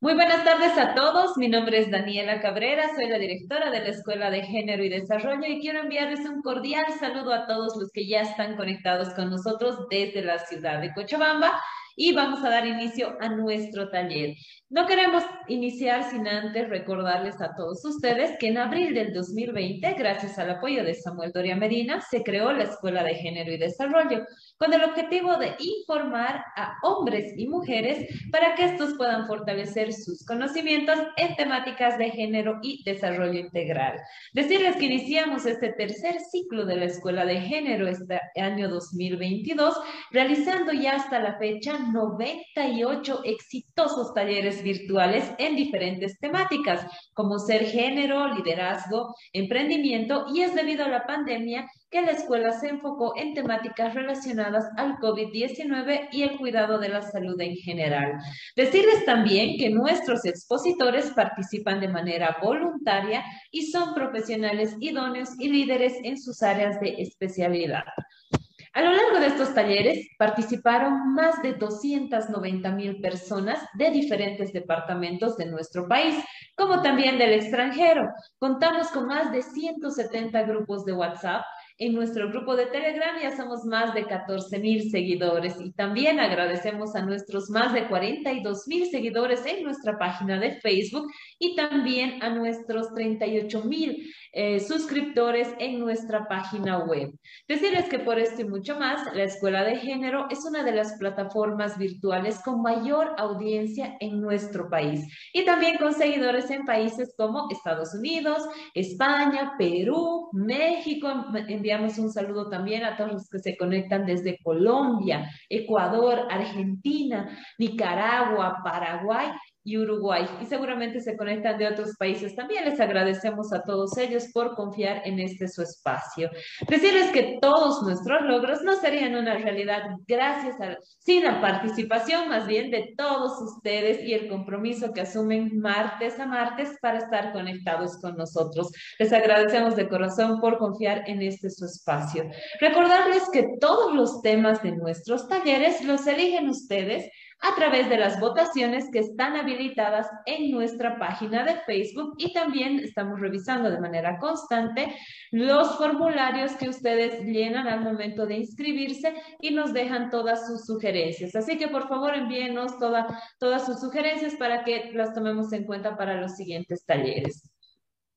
Muy buenas tardes a todos. Mi nombre es Daniela Cabrera, soy la directora de la Escuela de Género y Desarrollo y quiero enviarles un cordial saludo a todos los que ya están conectados con nosotros desde la ciudad de Cochabamba y vamos a dar inicio a nuestro taller. No queremos iniciar sin antes recordarles a todos ustedes que en abril del 2020, gracias al apoyo de Samuel Doria Medina, se creó la Escuela de Género y Desarrollo con el objetivo de informar a hombres y mujeres para que estos puedan fortalecer sus conocimientos en temáticas de género y desarrollo integral. Decirles que iniciamos este tercer ciclo de la Escuela de Género este año 2022, realizando ya hasta la fecha 98 exitosos talleres virtuales en diferentes temáticas, como ser género, liderazgo, emprendimiento, y es debido a la pandemia que la escuela se enfocó en temáticas relacionadas al COVID-19 y el cuidado de la salud en general. Decirles también que nuestros expositores participan de manera voluntaria y son profesionales idóneos y líderes en sus áreas de especialidad. A lo largo de estos talleres participaron más de 290 mil personas de diferentes departamentos de nuestro país, como también del extranjero. Contamos con más de 170 grupos de WhatsApp. En nuestro grupo de Telegram ya somos más de 14 mil seguidores. Y también agradecemos a nuestros más de 42 mil seguidores en nuestra página de Facebook y también a nuestros 38 mil eh, suscriptores en nuestra página web. Decirles que por esto y mucho más, la Escuela de Género es una de las plataformas virtuales con mayor audiencia en nuestro país y también con seguidores en países como Estados Unidos, España, Perú, México. Enviamos un saludo también a todos los que se conectan desde Colombia, Ecuador, Argentina, Nicaragua, Paraguay y Uruguay. Y seguramente se conectan de otros países también. Les agradecemos a todos ellos por confiar en este su espacio. Decirles que todos nuestros logros no serían una realidad gracias a, sin la participación más bien de todos ustedes y el compromiso que asumen martes a martes para estar conectados con nosotros. Les agradecemos de corazón por confiar en este su espacio. Recordarles que todos los temas de nuestros talleres los eligen ustedes a través de las votaciones que están habilitadas en nuestra página de Facebook y también estamos revisando de manera constante los formularios que ustedes llenan al momento de inscribirse y nos dejan todas sus sugerencias. Así que por favor envíenos todas sus sugerencias para que las tomemos en cuenta para los siguientes talleres.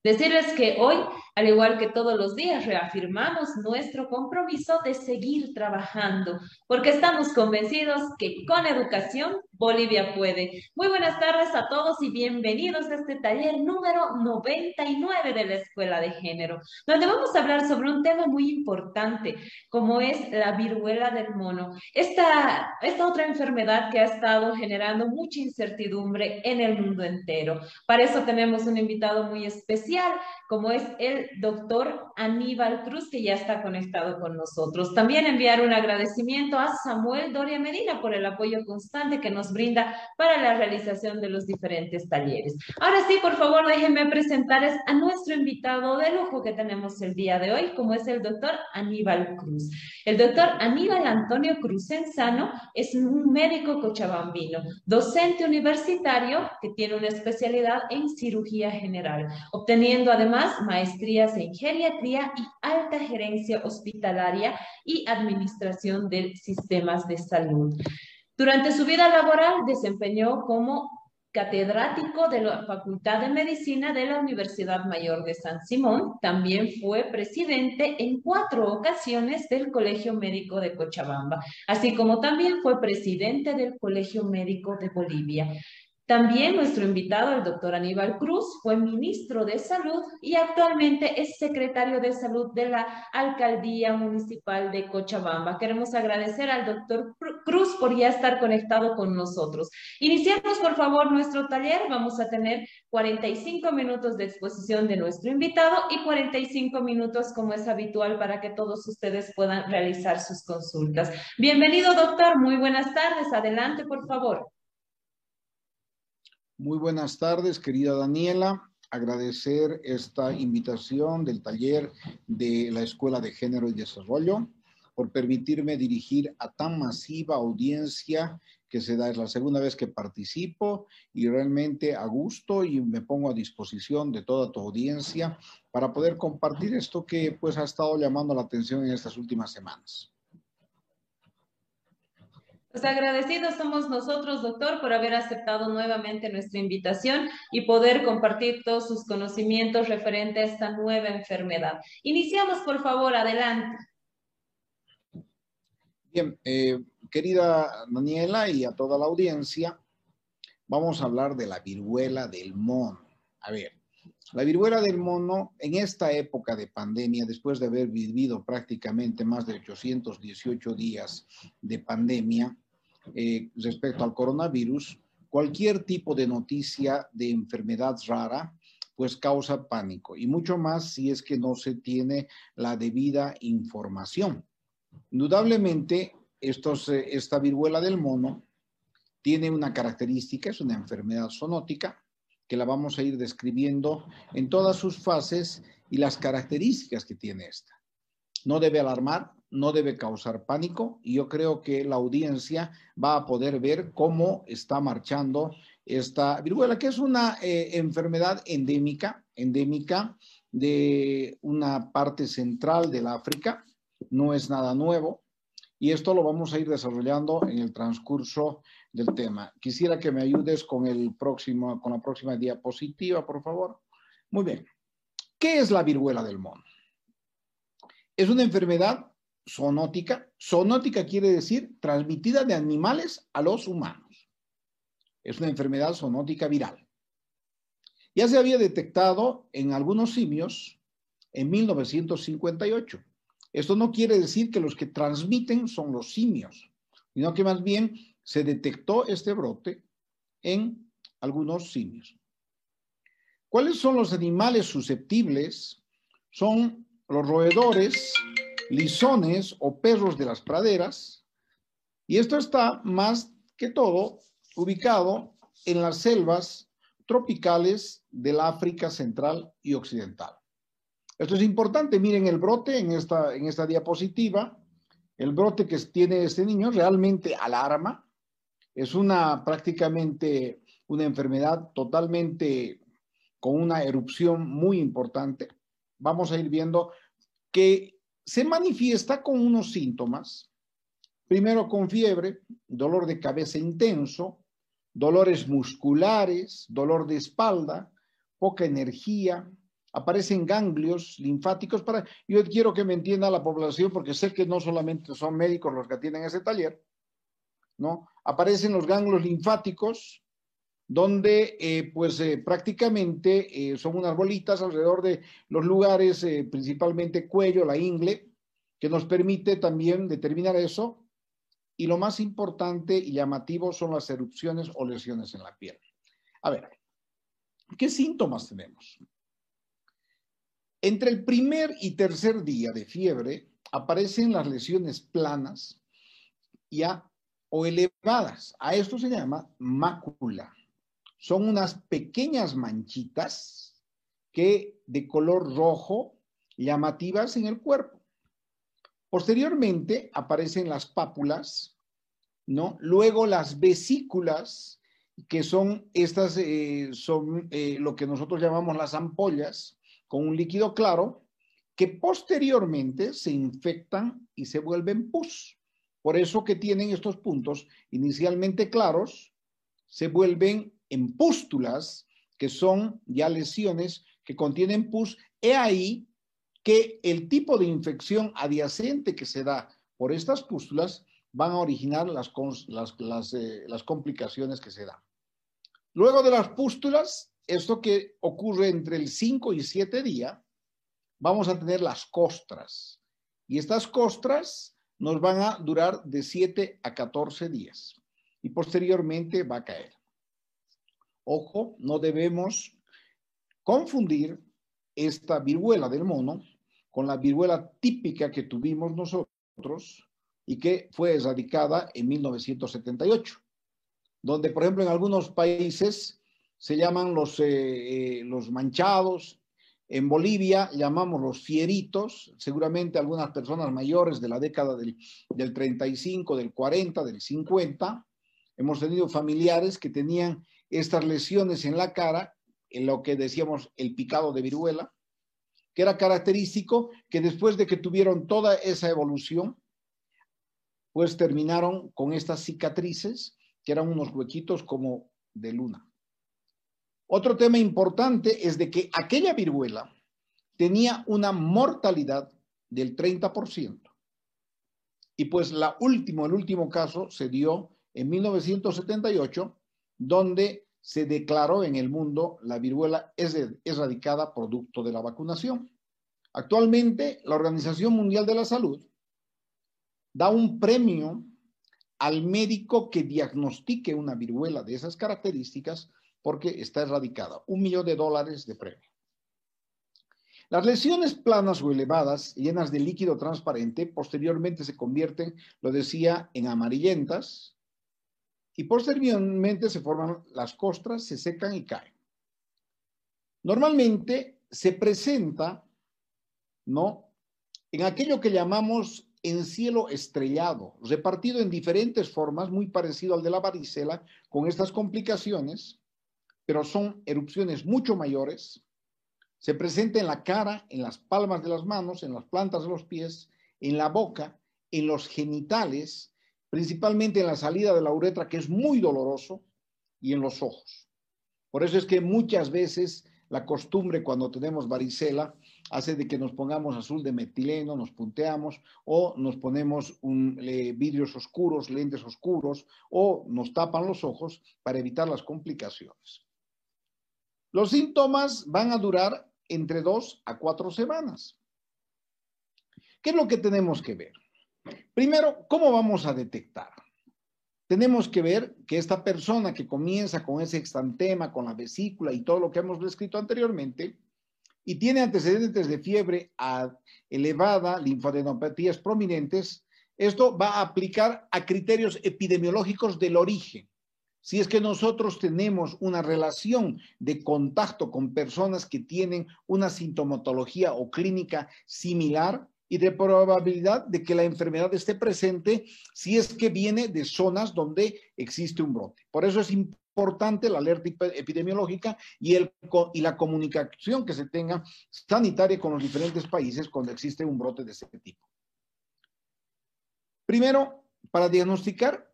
Decirles que hoy, al igual que todos los días, reafirmamos nuestro compromiso de seguir trabajando, porque estamos convencidos que con educación Bolivia puede. Muy buenas tardes a todos y bienvenidos a este taller número 99 de la Escuela de Género, donde vamos a hablar sobre un tema muy importante, como es la viruela del mono. Esta, esta otra enfermedad que ha estado generando mucha incertidumbre en el mundo entero. Para eso tenemos un invitado muy especial, como es el doctor Aníbal Cruz, que ya está conectado con nosotros. También enviar un agradecimiento a Samuel Doria Medina por el apoyo constante que nos brinda para la realización de los diferentes talleres. Ahora sí, por favor, déjenme presentarles a nuestro invitado de lujo que tenemos el día de hoy, como es el doctor Aníbal Cruz. El doctor Aníbal Antonio Cruz Enzano es un médico cochabambino, docente universitario que tiene una especialidad en cirugía general, obteniendo además maestrías en geriatría y alta gerencia hospitalaria y administración de sistemas de salud. Durante su vida laboral desempeñó como catedrático de la Facultad de Medicina de la Universidad Mayor de San Simón. También fue presidente en cuatro ocasiones del Colegio Médico de Cochabamba, así como también fue presidente del Colegio Médico de Bolivia. También nuestro invitado, el doctor Aníbal Cruz, fue ministro de Salud y actualmente es secretario de Salud de la Alcaldía Municipal de Cochabamba. Queremos agradecer al doctor Cruz por ya estar conectado con nosotros. Iniciamos, por favor, nuestro taller. Vamos a tener 45 minutos de exposición de nuestro invitado y 45 minutos, como es habitual, para que todos ustedes puedan realizar sus consultas. Bienvenido, doctor. Muy buenas tardes. Adelante, por favor. Muy buenas tardes, querida Daniela. Agradecer esta invitación del taller de la Escuela de Género y Desarrollo por permitirme dirigir a tan masiva audiencia que se da. Es la segunda vez que participo y realmente a gusto y me pongo a disposición de toda tu audiencia para poder compartir esto que pues ha estado llamando la atención en estas últimas semanas. Pues agradecidos somos nosotros, doctor, por haber aceptado nuevamente nuestra invitación y poder compartir todos sus conocimientos referente a esta nueva enfermedad. Iniciamos, por favor, adelante. Bien, eh, querida Daniela y a toda la audiencia, vamos a hablar de la viruela del mono. A ver, la viruela del mono en esta época de pandemia, después de haber vivido prácticamente más de 818 días de pandemia eh, respecto al coronavirus, cualquier tipo de noticia de enfermedad rara pues causa pánico y mucho más si es que no se tiene la debida información. Indudablemente, estos, eh, esta viruela del mono tiene una característica, es una enfermedad zoonótica, que la vamos a ir describiendo en todas sus fases y las características que tiene esta. No debe alarmar, no debe causar pánico y yo creo que la audiencia va a poder ver cómo está marchando esta viruela, que es una eh, enfermedad endémica, endémica de una parte central del África, no es nada nuevo y esto lo vamos a ir desarrollando en el transcurso del tema. Quisiera que me ayudes con, el próximo, con la próxima diapositiva, por favor. Muy bien. ¿Qué es la viruela del mono? Es una enfermedad zoonótica. Zoonótica quiere decir transmitida de animales a los humanos. Es una enfermedad zoonótica viral. Ya se había detectado en algunos simios en 1958 esto no quiere decir que los que transmiten son los simios, sino que más bien se detectó este brote en algunos simios. ¿Cuáles son los animales susceptibles? Son los roedores, lisones o perros de las praderas. Y esto está más que todo ubicado en las selvas tropicales del África central y occidental. Esto es importante. Miren el brote en esta, en esta diapositiva. El brote que tiene este niño realmente alarma. Es una prácticamente una enfermedad totalmente con una erupción muy importante. Vamos a ir viendo que se manifiesta con unos síntomas. Primero con fiebre, dolor de cabeza intenso, dolores musculares, dolor de espalda, poca energía, aparecen ganglios linfáticos para, yo quiero que me entienda la población porque sé que no solamente son médicos los que atienden ese taller, ¿no? Aparecen los ganglios linfáticos donde eh, pues eh, prácticamente eh, son unas bolitas alrededor de los lugares, principalmente cuello, la ingle, que nos permite también determinar eso. Y lo más importante y llamativo son las erupciones o lesiones en la piel. A ver, ¿qué síntomas tenemos? Entre el primer y tercer día de fiebre aparecen las lesiones planas ya, o elevadas. A esto se llama mácula. Son unas pequeñas manchitas que de color rojo llamativas en el cuerpo. Posteriormente aparecen las pápulas, ¿no? Luego las vesículas, que son estas, eh, son eh, lo que nosotros llamamos las ampollas, con un líquido claro que posteriormente se infectan y se vuelven pus. Por eso que tienen estos puntos inicialmente claros, se vuelven en pústulas, que son ya lesiones que contienen pus. He ahí que el tipo de infección adyacente que se da por estas pústulas van a originar las, las, eh, las complicaciones que se dan. Luego de las pústulas esto que ocurre entre el 5 y 7 días, vamos a tener las costras. Y estas costras nos van a durar de 7 a 14 días. Y posteriormente va a caer. Ojo, no debemos confundir esta viruela del mono con la viruela típica que tuvimos nosotros y que fue erradicada en 1978, donde, por ejemplo, en algunos países se llaman los, eh, eh, los manchados. En Bolivia llamamos los fieritos, seguramente algunas personas mayores de la década del, del 35, del 40, del 50, hemos tenido familiares que tenían estas lesiones en la cara, en lo que decíamos el picado de viruela, que era característico que después de que tuvieron toda esa evolución, pues terminaron con estas cicatrices, que eran unos huequitos como de luna. Otro tema importante es de que aquella viruela tenía una mortalidad del 30%. Y pues la último, el último caso se dio en 1978, donde se declaró en el mundo la viruela es erradicada producto de la vacunación. Actualmente, la Organización Mundial de la Salud da un premio al médico que diagnostique una viruela de esas características porque está erradicada. Un millón de dólares de premio. Las lesiones planas o elevadas, llenas de líquido transparente, posteriormente se convierten, lo decía, en amarillentas y posteriormente se forman las costras, se secan y caen. Normalmente se presenta, ¿no? En aquello que llamamos en cielo estrellado, repartido en diferentes formas, muy parecido al de la varicela, con estas complicaciones, pero son erupciones mucho mayores, se presenta en la cara, en las palmas de las manos, en las plantas de los pies, en la boca, en los genitales, principalmente en la salida de la uretra, que es muy doloroso, y en los ojos. Por eso es que muchas veces la costumbre cuando tenemos varicela hace de que nos pongamos azul de metileno, nos punteamos o nos ponemos vidrios oscuros, lentes oscuros o nos tapan los ojos para evitar las complicaciones. Los síntomas van a durar entre dos a cuatro semanas. ¿Qué es lo que tenemos que ver? Primero, ¿cómo vamos a detectar? Tenemos que ver que esta persona que comienza con ese extantema, con la vesícula y todo lo que hemos descrito anteriormente, y tiene antecedentes de fiebre elevada, linfadenopatías prominentes, esto va a aplicar a criterios epidemiológicos del origen. Si es que nosotros tenemos una relación de contacto con personas que tienen una sintomatología o clínica similar y de probabilidad de que la enfermedad esté presente si es que viene de zonas donde existe un brote. Por eso es importante la alerta epidemiológica y, el, y la comunicación que se tenga sanitaria con los diferentes países cuando existe un brote de este tipo. Primero, para diagnosticar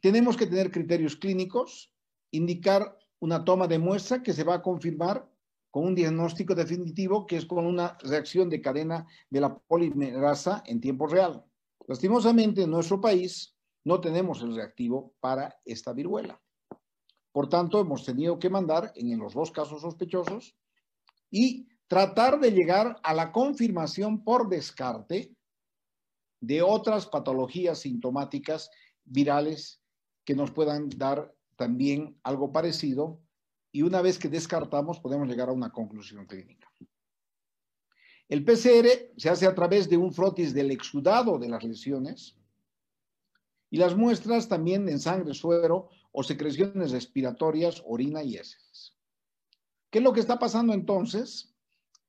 tenemos que tener criterios clínicos, indicar una toma de muestra que se va a confirmar con un diagnóstico definitivo que es con una reacción de cadena de la polimerasa en tiempo real. Lastimosamente, en nuestro país no tenemos el reactivo para esta viruela. Por tanto, hemos tenido que mandar en los dos casos sospechosos y tratar de llegar a la confirmación por descarte de otras patologías sintomáticas virales que nos puedan dar también algo parecido y una vez que descartamos podemos llegar a una conclusión clínica. El PCR se hace a través de un frotis del exudado de las lesiones y las muestras también en sangre, suero o secreciones respiratorias, orina y heces. ¿Qué es lo que está pasando entonces?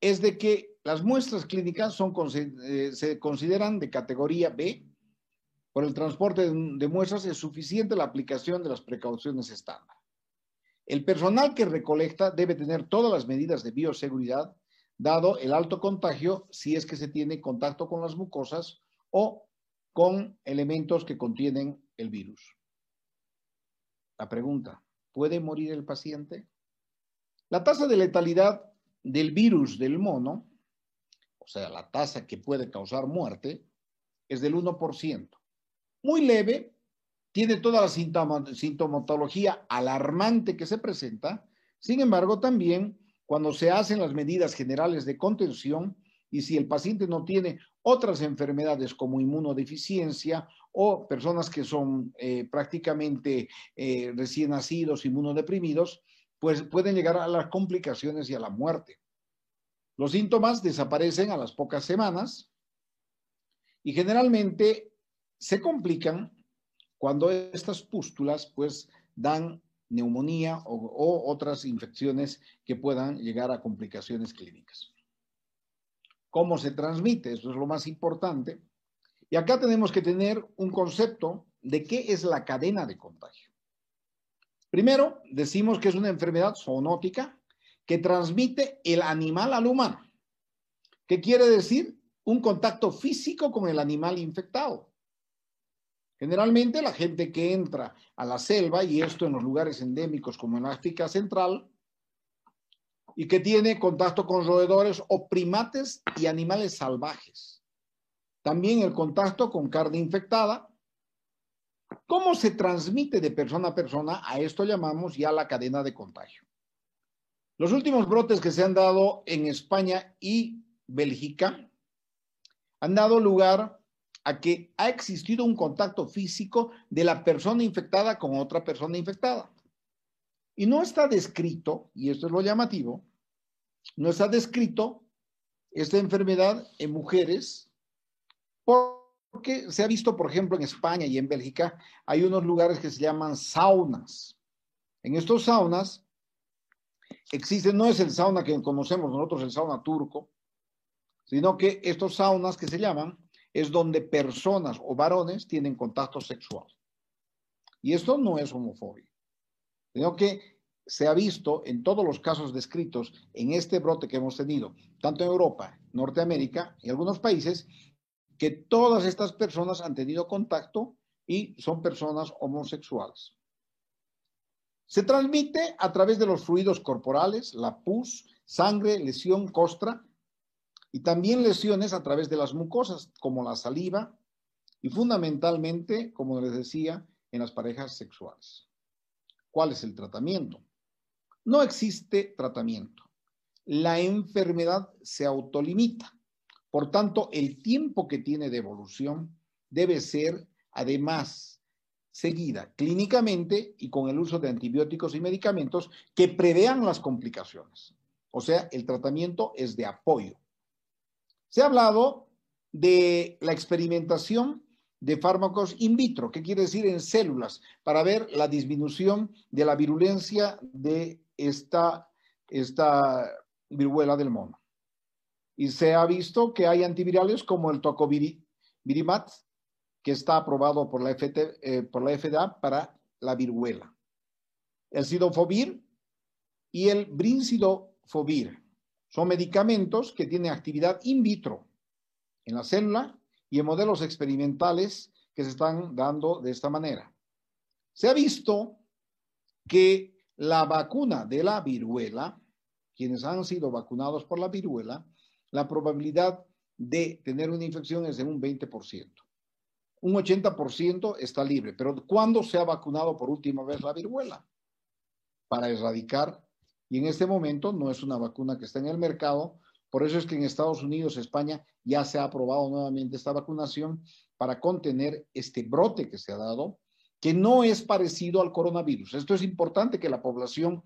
Es de que las muestras clínicas eh, se consideran de categoría B por el transporte de muestras es suficiente la aplicación de las precauciones estándar. El personal que recolecta debe tener todas las medidas de bioseguridad, dado el alto contagio si es que se tiene contacto con las mucosas o con elementos que contienen el virus. La pregunta, ¿puede morir el paciente? La tasa de letalidad del virus del mono, o sea, la tasa que puede causar muerte, es del 1% muy leve, tiene toda la sintomatología alarmante que se presenta, sin embargo, también cuando se hacen las medidas generales de contención y si el paciente no tiene otras enfermedades como inmunodeficiencia o personas que son eh, prácticamente eh, recién nacidos, inmunodeprimidos, pues pueden llegar a las complicaciones y a la muerte. Los síntomas desaparecen a las pocas semanas y generalmente se complican cuando estas pústulas pues dan neumonía o, otras infecciones que puedan llegar a complicaciones clínicas. ¿Cómo se transmite? Eso es lo más importante. Y acá tenemos que tener un concepto de qué es la cadena de contagio. Primero, decimos que es una enfermedad zoonótica que transmite el animal al humano. ¿Qué quiere decir? Un contacto físico con el animal infectado. Generalmente la gente que entra a la selva, y esto en los lugares endémicos como en África Central, y que tiene contacto con roedores o primates y animales salvajes. También el contacto con carne infectada. ¿Cómo se transmite de persona a persona? A esto llamamos ya la cadena de contagio. Los últimos brotes que se han dado en España y Bélgica han dado lugar a que ha existido un contacto físico de la persona infectada con otra persona infectada. Y no está descrito, y esto es lo llamativo, no está descrito esta enfermedad en mujeres porque se ha visto, por ejemplo, en España y en Bélgica, hay unos lugares que se llaman saunas. En estos saunas existe, no es el sauna que conocemos nosotros, el sauna turco, sino que estos saunas que se llaman es donde personas o varones tienen contacto sexual. Y esto no es homofobia, sino que se ha visto en todos los casos descritos en este brote que hemos tenido, tanto en Europa, Norteamérica y algunos países, que todas estas personas han tenido contacto y son personas homosexuales. Se transmite a través de los fluidos corporales, la pus, sangre, lesión, costra, y también lesiones a través de las mucosas, como la saliva, y fundamentalmente, como les decía, en las parejas sexuales. ¿Cuál es el tratamiento? No existe tratamiento. La enfermedad se autolimita. Por tanto, el tiempo que tiene de evolución debe ser, además, seguida clínicamente y con el uso de antibióticos y medicamentos que prevean las complicaciones. O sea, el tratamiento es de apoyo. Se ha hablado de la experimentación de fármacos in vitro, ¿qué quiere decir en células, para ver la disminución de la virulencia de esta, esta viruela del mono. Y se ha visto que hay antivirales como el tocovirimat, que está aprobado por la, eh, FDA para la viruela. El sidofovir y el brincidofovir son medicamentos que tienen actividad in vitro en la célula y en modelos experimentales que se están dando de esta manera. Se ha visto que la vacuna de la viruela, quienes han sido vacunados por la viruela, la probabilidad de tener una infección es de un 20%. Un 80% está libre, pero ¿cuándo se ha vacunado por última vez la viruela? Para erradicar, y en este momento no es una vacuna que está en el mercado, por eso es que en Estados Unidos, España, ya se ha aprobado nuevamente esta vacunación para contener este brote que se ha dado que no es parecido al coronavirus. Esto es importante que la población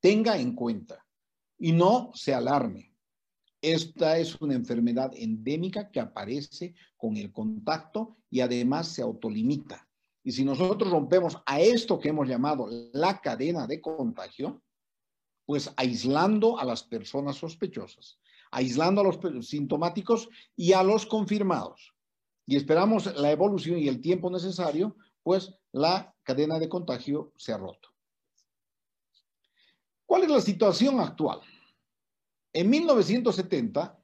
tenga en cuenta y no se alarme. Esta es una enfermedad endémica que aparece con el contacto y además se autolimita. Y si nosotros rompemos a esto que hemos llamado la cadena de contagio, pues aislando a las personas sospechosas, aislando a los sintomáticos y a los confirmados. Y esperamos la evolución y el tiempo necesario pues la cadena de contagio se ha roto. ¿Cuál es la situación actual? En 1970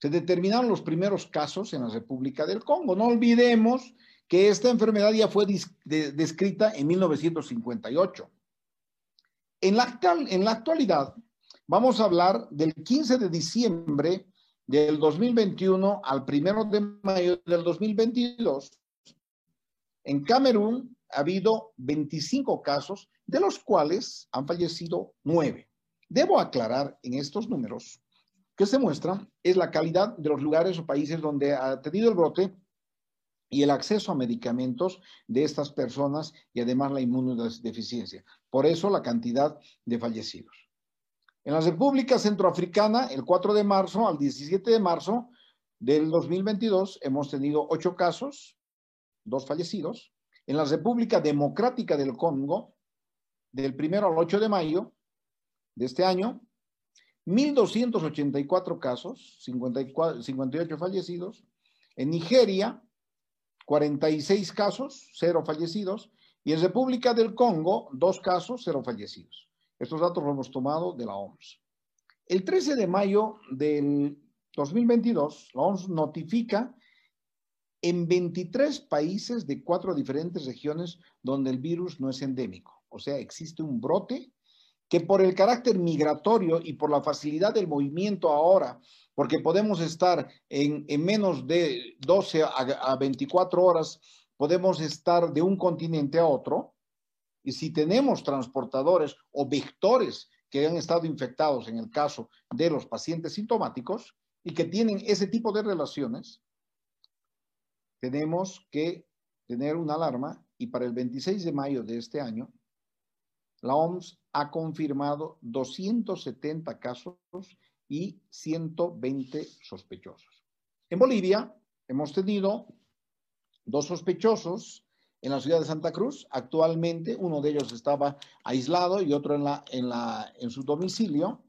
se determinaron los primeros casos en la República del Congo. No olvidemos que esta enfermedad ya fue descrita en 1958. En la, actualidad, vamos a hablar del 15 de diciembre del 2021 al 1 de mayo del 2022, en Camerún ha habido 25 casos, de los cuales han fallecido 9. Debo aclarar en estos números que se muestran es la calidad de los lugares o países donde ha tenido el brote y el acceso a medicamentos de estas personas y además la inmunodeficiencia. Por eso la cantidad de fallecidos. En la República Centroafricana, el 4 de marzo al 17 de marzo del 2022, hemos tenido 8 casos, dos fallecidos. En la República Democrática del Congo, del primero al 8 de mayo de este año, 1.284 casos, 58 fallecidos. En Nigeria, 46 casos, cero fallecidos. Y en República del Congo, dos casos, cero fallecidos. Estos datos los hemos tomado de la OMS. El 13 de mayo del 2022, la OMS notifica en 23 países de cuatro diferentes regiones donde el virus no es endémico. O sea, existe un brote que por el carácter migratorio y por la facilidad del movimiento ahora, porque podemos estar en, menos de 12 a 24 horas, podemos estar de un continente a otro, y si tenemos transportadores o vectores que han estado infectados en el caso de los pacientes sintomáticos y que tienen ese tipo de relaciones, tenemos que tener una alarma y para el 26 de mayo de este año, la OMS ha confirmado 270 casos y 120 sospechosos. En Bolivia hemos tenido dos sospechosos en la ciudad de Santa Cruz. Actualmente uno de ellos estaba aislado y otro en, la, en, la, en su domicilio.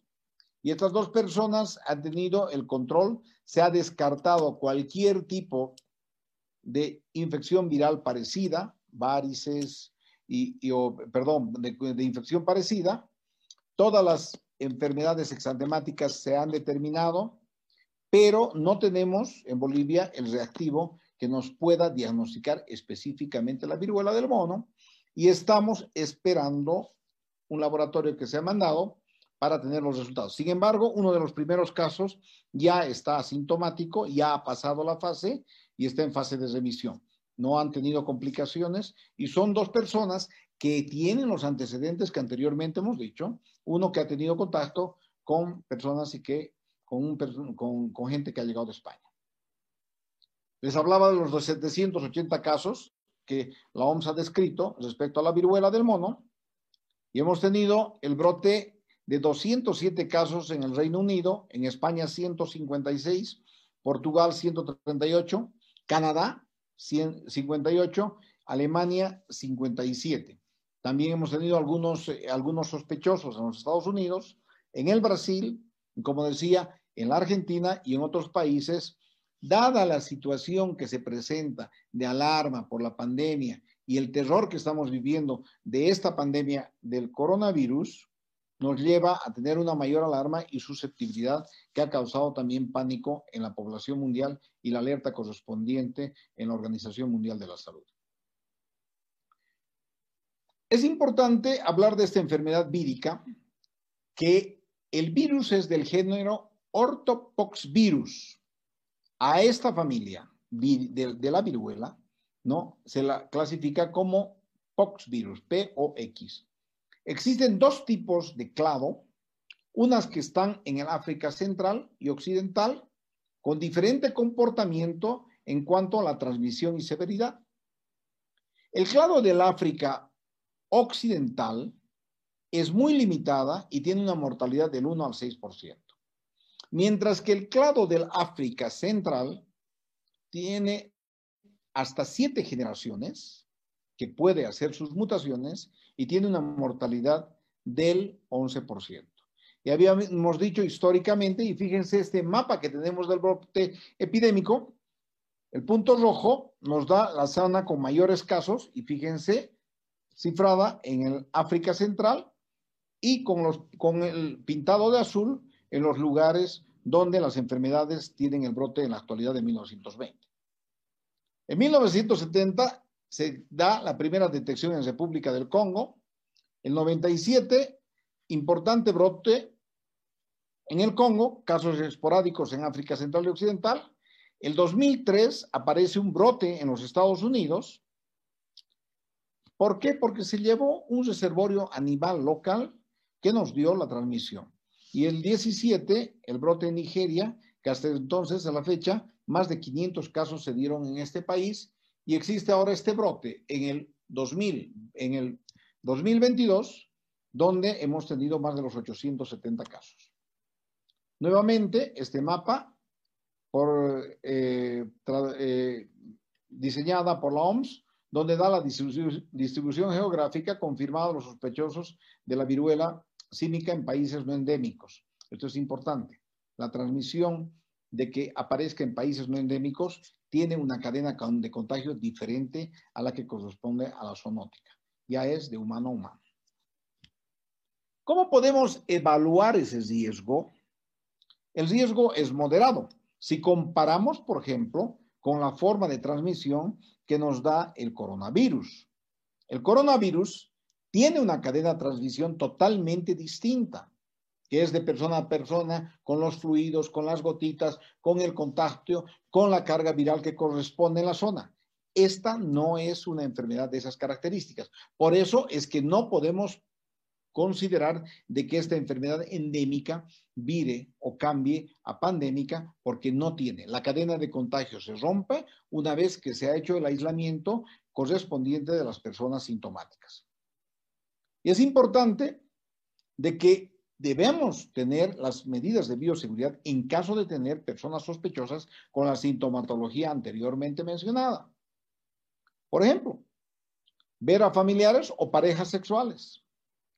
Y estas dos personas han tenido el control. Se ha descartado cualquier tipo de infección viral parecida, varices, y, perdón, de, de, infección parecida. Todas las enfermedades exantemáticas se han determinado, pero no tenemos en Bolivia el reactivo que nos pueda diagnosticar específicamente la viruela del mono y estamos esperando un laboratorio que se ha mandado para tener los resultados. Sin embargo, uno de los primeros casos ya está asintomático, ya ha pasado la fase y está en fase de remisión. No han tenido complicaciones y son dos personas que tienen los antecedentes que anteriormente hemos dicho. Uno que ha tenido contacto con personas y que con, con, con gente que ha llegado de España. Les hablaba de los 780 casos que la OMS ha descrito respecto a la viruela del mono y hemos tenido el brote de 207 casos en el Reino Unido, en España 156, Portugal 138, Canadá 158, Alemania 57. También hemos tenido algunos, eh, algunos sospechosos en los Estados Unidos, en el Brasil, como decía, en la Argentina y en otros países Dada la situación que se presenta de alarma por la pandemia y el terror que estamos viviendo de esta pandemia del coronavirus, nos lleva a tener una mayor alarma y susceptibilidad que ha causado también pánico en la población mundial y la alerta correspondiente en la Organización Mundial de la Salud. Es importante hablar de esta enfermedad vírica, que el virus es del género Orthopoxvirus, a esta familia de, la viruela, ¿no? Se la clasifica como poxvirus, P-O-X. Existen dos tipos de clado, unas que están en el África Central y Occidental, con diferente comportamiento en cuanto a la transmisión y severidad. El clado del África Occidental es muy limitada y tiene una mortalidad del 1 al 6%. Mientras que el clado del África Central tiene hasta siete generaciones que puede hacer sus mutaciones y tiene una mortalidad del 11%. Y habíamos dicho históricamente, y fíjense este mapa que tenemos del brote epidémico, el punto rojo nos da la zona con mayores casos, y fíjense, cifrada en el África Central, y con, los, con el pintado de azul en los lugares donde las enfermedades tienen el brote en la actualidad de 1920. En 1970 se da la primera detección en República del Congo. El 97, importante brote en el Congo, casos esporádicos en África Central y Occidental. El 2003 aparece un brote en los Estados Unidos. ¿Por qué? Porque se llevó un reservorio animal local que nos dio la transmisión. Y el 17, el brote en Nigeria, que hasta entonces, a la fecha, más de 500 casos se dieron en este país y existe ahora este brote en el 2000, en el 2022, donde hemos tenido más de los 870 casos. Nuevamente, este mapa, por, eh, eh, diseñada por la OMS, donde da la distribución, geográfica confirmada a los sospechosos de la viruela símica en países no endémicos. Esto es importante. La transmisión de que aparezca en países no endémicos tiene una cadena de contagio diferente a la que corresponde a la zoonótica. ya es de humano a humano. ¿Cómo podemos evaluar ese riesgo? El riesgo es moderado. Si comparamos, por ejemplo, con la forma de transmisión que nos da el coronavirus. El coronavirus tiene una cadena de transmisión totalmente distinta, que es de persona a persona, con los fluidos, con las gotitas, con el contacto, con la carga viral que corresponde en la zona. Esta no es una enfermedad de esas características. Por eso es que no podemos considerar de que esta enfermedad endémica vire o cambie a pandémica porque no tiene. La cadena de contagio se rompe una vez que se ha hecho el aislamiento correspondiente de las personas sintomáticas. Y es importante de que debemos tener las medidas de bioseguridad en caso de tener personas sospechosas con la sintomatología anteriormente mencionada. Por ejemplo, ver a familiares o parejas sexuales,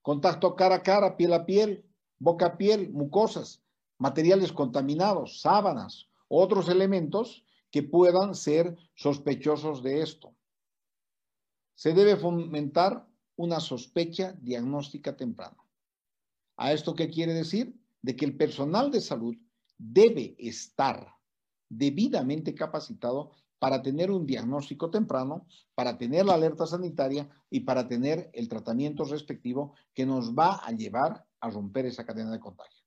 contacto cara a cara, piel a piel, boca a piel, mucosas, materiales contaminados, sábanas, otros elementos que puedan ser sospechosos de esto. Se debe fomentar una sospecha diagnóstica temprana. ¿A esto qué quiere decir? De que el personal de salud debe estar debidamente capacitado para tener un diagnóstico temprano, para tener la alerta sanitaria y para tener el tratamiento respectivo que nos va a llevar a romper esa cadena de contagio.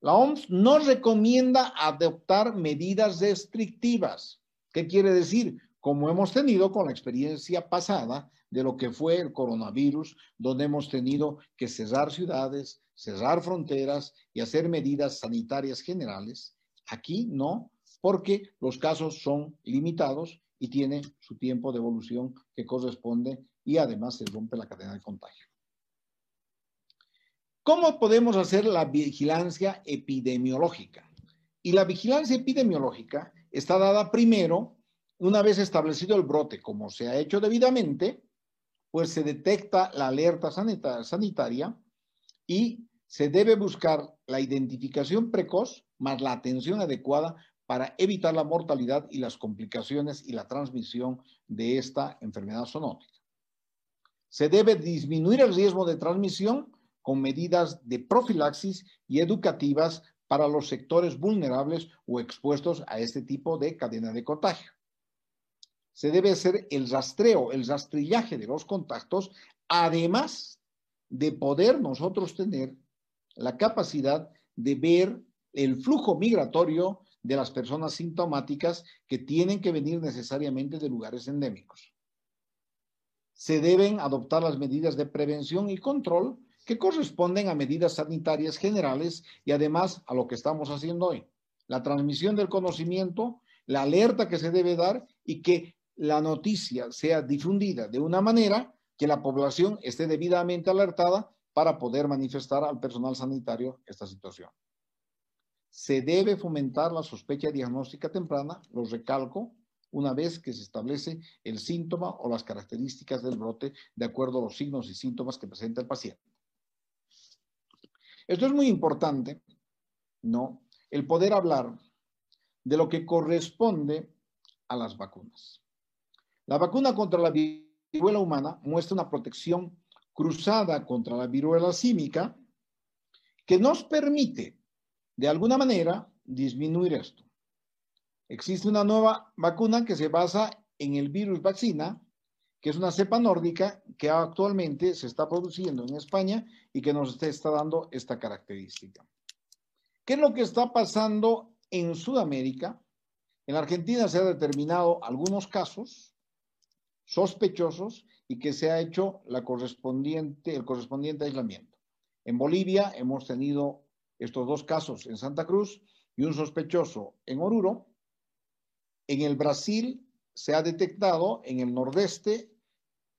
La OMS no recomienda adoptar medidas restrictivas. ¿Qué quiere decir? Como hemos tenido con la experiencia pasada de lo que fue el coronavirus, donde hemos tenido que cerrar ciudades, cerrar fronteras y hacer medidas sanitarias generales. Aquí no, porque los casos son limitados y tiene su tiempo de evolución que corresponde y además se rompe la cadena de contagio. ¿Cómo podemos hacer la vigilancia epidemiológica? Y la vigilancia epidemiológica está dada primero, una vez establecido el brote, como se ha hecho debidamente, pues se detecta la alerta sanitaria y se debe buscar la identificación precoz más la atención adecuada para evitar la mortalidad y las complicaciones y la transmisión de esta enfermedad zoonótica. Se debe disminuir el riesgo de transmisión con medidas de profilaxis y educativas para los sectores vulnerables o expuestos a este tipo de cadena de contagio. Se debe hacer el rastreo, el rastrillaje de los contactos, además de poder nosotros tener la capacidad de ver el flujo migratorio de las personas sintomáticas que tienen que venir necesariamente de lugares endémicos. Se deben adoptar las medidas de prevención y control que corresponden a medidas sanitarias generales y además a lo que estamos haciendo hoy. La transmisión del conocimiento, la alerta que se debe dar y que la noticia sea difundida de una manera que la población esté debidamente alertada para poder manifestar al personal sanitario esta situación se debe fomentar la sospecha diagnóstica temprana, lo recalco, una vez que se establece el síntoma o las características del brote de acuerdo a los signos y síntomas que presenta el paciente. Esto es muy importante, ¿no? El poder hablar de lo que corresponde a las vacunas. La vacuna contra la viruela humana muestra una protección cruzada contra la viruela símica que nos permite de alguna manera disminuir esto. Existe una nueva vacuna que se basa en el virus vaccina, que es una cepa nórdica que actualmente se está produciendo en España y que nos está dando esta característica. ¿Qué es lo que está pasando en Sudamérica? En Argentina se han determinado algunos casos sospechosos y que se ha hecho la correspondiente, el correspondiente aislamiento. En Bolivia hemos tenido estos dos casos en Santa Cruz y un sospechoso en Oruro. En el Brasil se ha detectado en el nordeste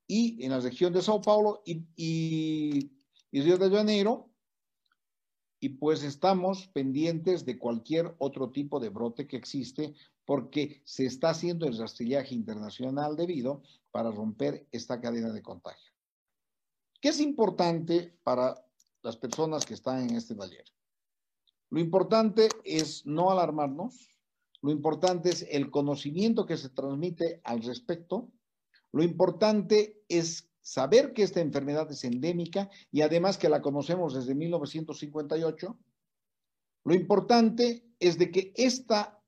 y en la región de Sao Paulo y, y, Río de Janeiro. Y pues estamos pendientes de cualquier otro tipo de brote que existe porque se está haciendo el rastrillaje internacional debido para romper esta cadena de contagio. ¿Qué es importante para las personas que están en este taller? Lo importante es no alarmarnos, lo importante es el conocimiento que se transmite al respecto, lo importante es saber que esta enfermedad es endémica y además que la conocemos desde 1958. Lo importante es de que esta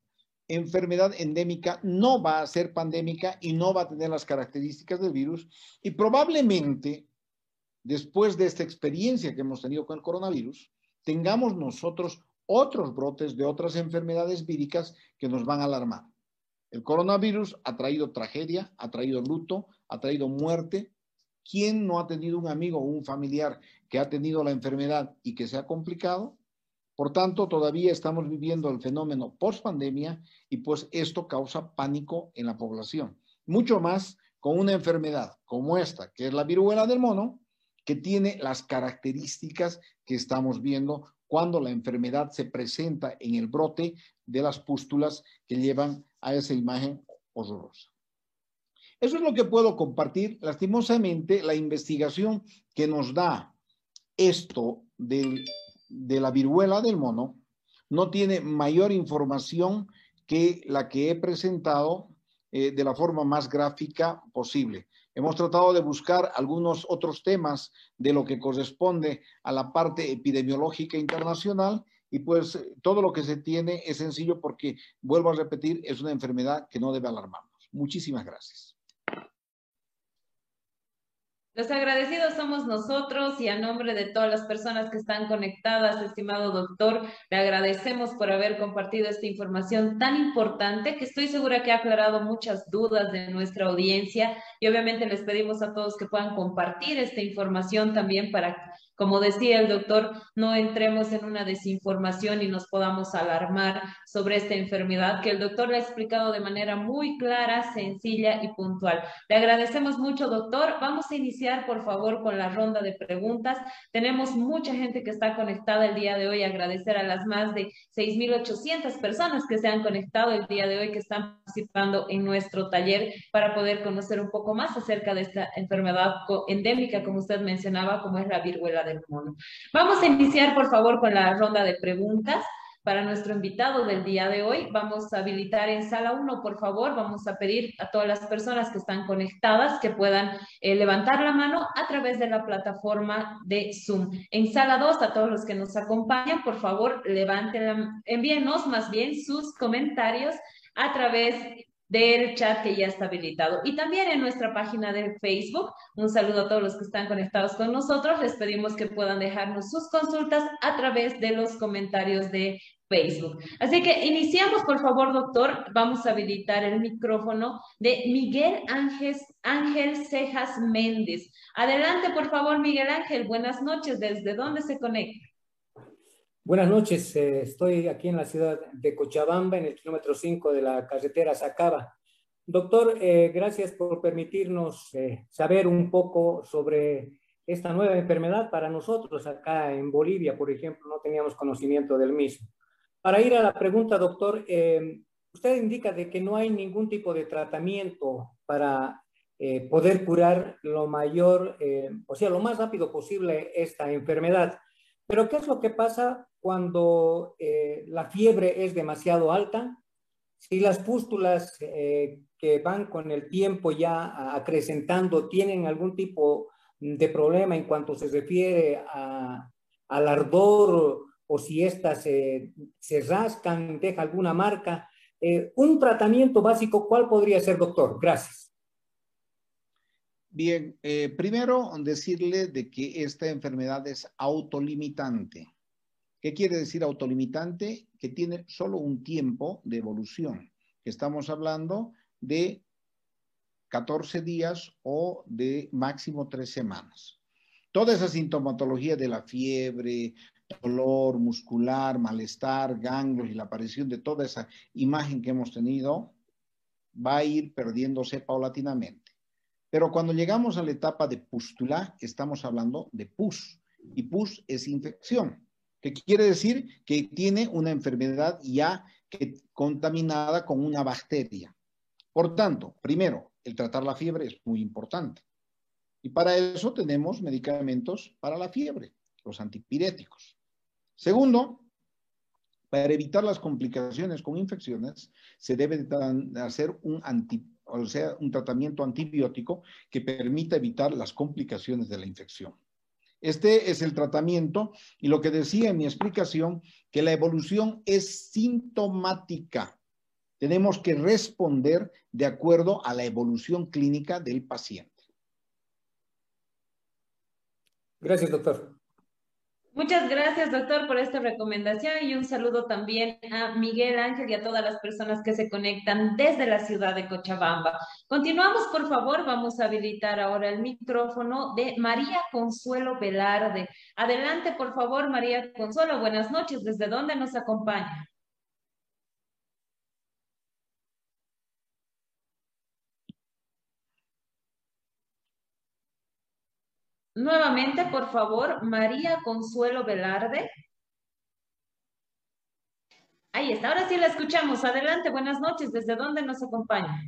enfermedad endémica no va a ser pandémica y no va a tener las características del virus y probablemente después de esta experiencia que hemos tenido con el coronavirus, tengamos nosotros otros brotes de otras enfermedades víricas que nos van a alarmar. El coronavirus ha traído tragedia, ha traído luto, ha traído muerte. ¿Quién no ha tenido un amigo o un familiar que ha tenido la enfermedad y que se ha complicado? Por tanto, todavía estamos viviendo el fenómeno post-pandemia y pues esto causa pánico en la población. Mucho más con una enfermedad como esta, que es la viruela del mono, que tiene las características que estamos viendo cuando la enfermedad se presenta en el brote de las pústulas que llevan a esa imagen horrorosa. Eso es lo que puedo compartir. Lastimosamente, la investigación que nos da esto del de la viruela del mono no tiene mayor información que la que he presentado eh, de la forma más gráfica posible. Hemos tratado de buscar algunos otros temas de lo que corresponde a la parte epidemiológica internacional y pues todo lo que se tiene es sencillo porque, vuelvo a repetir, es una enfermedad que no debe alarmarnos. Muchísimas gracias. Los agradecidos somos nosotros y a nombre de todas las personas que están conectadas, estimado doctor, le agradecemos por haber compartido esta información tan importante que estoy segura que ha aclarado muchas dudas de nuestra audiencia. Y obviamente les pedimos a todos que puedan compartir esta información también para como decía el doctor, no entremos en una desinformación y nos podamos alarmar sobre esta enfermedad que el doctor le ha explicado de manera muy clara, sencilla y puntual. Le agradecemos mucho, doctor. Vamos a iniciar, por favor, con la ronda de preguntas. Tenemos mucha gente que está conectada el día de hoy. Agradecer a las más de 6.800 personas que se han conectado el día de hoy, que están participando en nuestro taller para poder conocer un poco más acerca de esta enfermedad endémica, como usted mencionaba, como es la viruela del mono. Vamos a iniciar, por favor, con la ronda de preguntas. Para nuestro invitado del día de hoy, vamos a habilitar en sala 1, por favor, vamos a pedir a todas las personas que están conectadas que puedan eh, levantar la mano a través de la plataforma de Zoom. En sala 2, a todos los que nos acompañan, por favor, levanten, envíenos más bien sus comentarios a través del chat que ya está habilitado. Y también en nuestra página de Facebook, un saludo a todos los que están conectados con nosotros. Les pedimos que puedan dejarnos sus consultas a través de los comentarios de Facebook. Así que iniciamos, por favor, doctor. Vamos a habilitar el micrófono de Miguel Ángel, Ángel Cejas Méndez. Adelante, por favor, Miguel Ángel. Buenas noches. ¿Desde dónde se conecta? Buenas noches, eh, estoy aquí en la ciudad de Cochabamba, en el kilómetro 5 de la carretera Sacaba. Doctor, eh, gracias por permitirnos eh, saber un poco sobre esta nueva enfermedad para nosotros acá en Bolivia, por ejemplo, no teníamos conocimiento del mismo. Para ir a la pregunta, doctor, usted indica de que no hay ningún tipo de tratamiento para poder curar lo mayor, o sea, lo más rápido posible esta enfermedad. Pero ¿qué es lo que pasa cuando eh, la fiebre es demasiado alta? Si las pústulas eh, que van con el tiempo ya acrecentando tienen algún tipo de problema en cuanto se refiere al ardor o si éstas se, rascan, deja alguna marca. Eh, un tratamiento básico, ¿cuál podría ser, doctor? Gracias. Bien, eh, primero decirle de que esta enfermedad es autolimitante. ¿Qué quiere decir autolimitante? Que tiene solo un tiempo de evolución. Estamos hablando de 14 días o de máximo tres semanas. Toda esa sintomatología de la fiebre, dolor muscular, malestar, ganglios y la aparición de toda esa imagen que hemos tenido va a ir perdiéndose paulatinamente. Pero cuando llegamos a la etapa de pústula, estamos hablando de pus. Y pus es infección, que quiere decir que tiene una enfermedad ya que, contaminada con una bacteria. Por tanto, primero, el tratar la fiebre es muy importante. Y para eso tenemos medicamentos para la fiebre, los antipiréticos. Segundo, para evitar las complicaciones con infecciones, se debe hacer un o sea, un tratamiento antibiótico que permita evitar las complicaciones de la infección. Este es el tratamiento y lo que decía en mi explicación, que la evolución es sintomática. Tenemos que responder de acuerdo a la evolución clínica del paciente. Gracias, doctor. Muchas gracias, doctor, por esta recomendación y un saludo también a Miguel Ángel y a todas las personas que se conectan desde la ciudad de Cochabamba. Continuamos, por favor, vamos a habilitar ahora el micrófono de María Consuelo Velarde. Adelante, por favor, María Consuelo, buenas noches. ¿Desde dónde nos acompaña? Nuevamente, por favor, María Consuelo Velarde. Ahí está, ahora sí la escuchamos. Adelante, buenas noches. ¿Desde dónde nos acompaña?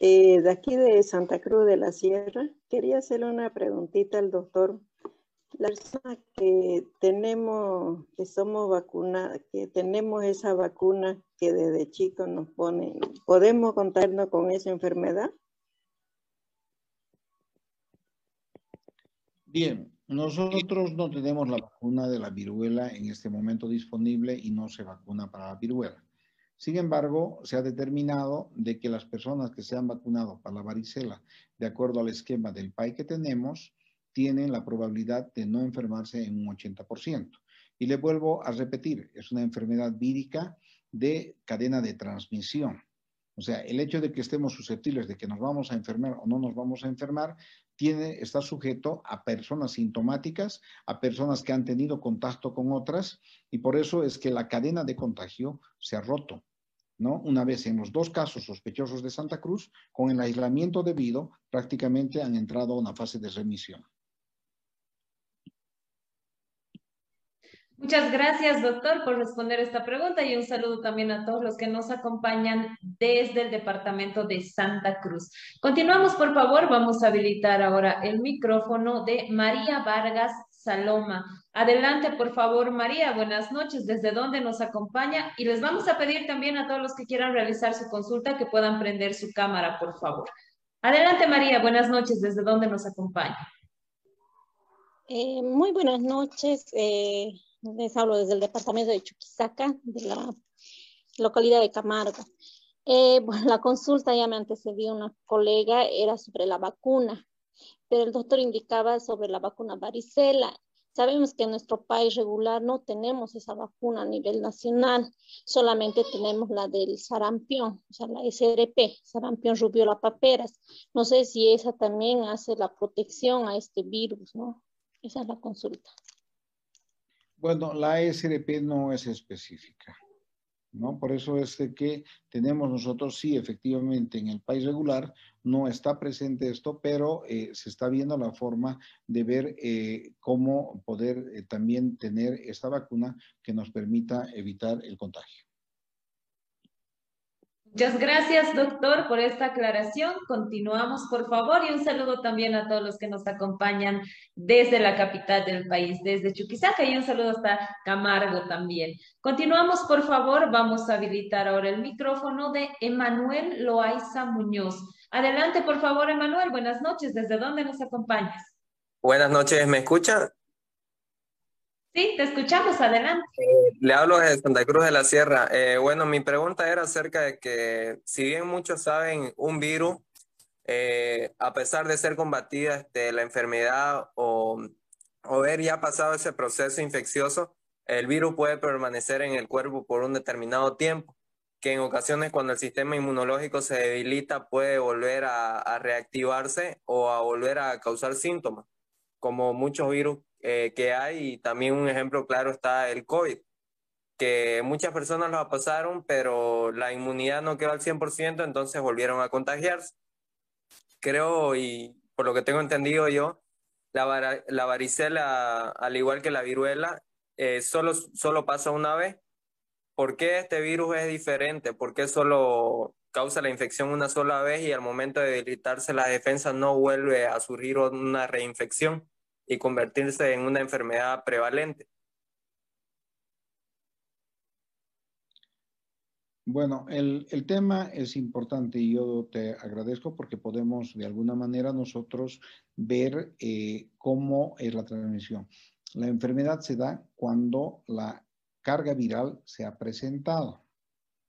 Eh, de aquí de Santa Cruz de la Sierra. Quería hacerle una preguntita al doctor. La persona que tenemos, que somos vacunadas, que tenemos esa vacuna que desde chicos nos ponen, ¿podemos contarnos con esa enfermedad? Bien, nosotros no tenemos la vacuna de la viruela en este momento disponible y no se vacuna para la viruela. Sin embargo, se ha determinado de que las personas que se han vacunado para la varicela, de acuerdo al esquema del PAI que tenemos, tienen la probabilidad de no enfermarse en un 80%. Y le vuelvo a repetir, es una enfermedad vírica de cadena de transmisión. O sea, el hecho de que estemos susceptibles de que nos vamos a enfermar o no nos vamos a enfermar está sujeto a personas sintomáticas, a personas que han tenido contacto con otras, y por eso es que la cadena de contagio se ha roto. ¿no? Una vez en los dos casos sospechosos de Santa Cruz, con el aislamiento debido, prácticamente han entrado a una fase de remisión. Muchas gracias, doctor, por responder esta pregunta y un saludo también a todos los que nos acompañan desde el departamento de Santa Cruz. Continuamos, por favor. Vamos a habilitar ahora el micrófono de María Vargas Saloma. Adelante, por favor, María. Buenas noches. ¿Desde dónde nos acompaña? Y les vamos a pedir también a todos los que quieran realizar su consulta que puedan prender su cámara, por favor. Adelante, María. Buenas noches. ¿Desde dónde nos acompaña? Eh, muy buenas noches. Eh, les hablo desde el departamento de Chuquisaca, de la localidad de Camargo. Eh, bueno, la consulta ya me antecedió una colega, era sobre la vacuna, pero el doctor indicaba sobre la vacuna varicela. Sabemos que en nuestro país regular no tenemos esa vacuna a nivel nacional, solamente tenemos la del sarampión, o sea, la SRP, sarampión rubiola paperas. No sé si esa también hace la protección a este virus, ¿no? Esa es la consulta. Bueno, la SRP no es específica, ¿no? Por eso es que tenemos nosotros, sí, efectivamente, en el país regular no está presente esto, pero eh, se está viendo la forma de ver eh, cómo poder eh, también tener esta vacuna que nos permita evitar el contagio. Muchas gracias, doctor, por esta aclaración. Continuamos, por favor, y un saludo también a todos los que nos acompañan desde la capital del país, desde Chuquisaca, y un saludo hasta Camargo también. Continuamos, por favor, vamos a habilitar ahora el micrófono de Emanuel Loaiza Muñoz. Adelante, por favor, Emanuel, buenas noches. ¿Desde dónde nos acompañas? Buenas noches, ¿me escucha? Sí, te escuchamos, adelante. Eh, le hablo de Santa Cruz de la Sierra. Eh, bueno, mi pregunta era acerca de que, si bien muchos saben, un virus, eh, a pesar de ser combatida este, la enfermedad o, o haber ya pasado ese proceso infeccioso, el virus puede permanecer en el cuerpo por un determinado tiempo, que en ocasiones cuando el sistema inmunológico se debilita puede volver a reactivarse o a volver a causar síntomas, como muchos virus eh, que hay y también un ejemplo claro está el COVID, que muchas personas lo pasaron, pero la inmunidad no quedó al 100%, entonces volvieron a contagiarse. Creo, y por lo que tengo entendido yo, la, la varicela, al igual que la viruela, eh, solo, solo pasa una vez. ¿Por qué este virus es diferente? ¿Por qué solo causa la infección una sola vez y al momento de debilitarse la defensa no vuelve a surgir una reinfección? Y convertirse en una enfermedad prevalente. Bueno, el, tema es importante y yo te agradezco porque podemos de alguna manera nosotros ver eh, cómo es la transmisión. La enfermedad se da cuando la carga viral se ha presentado.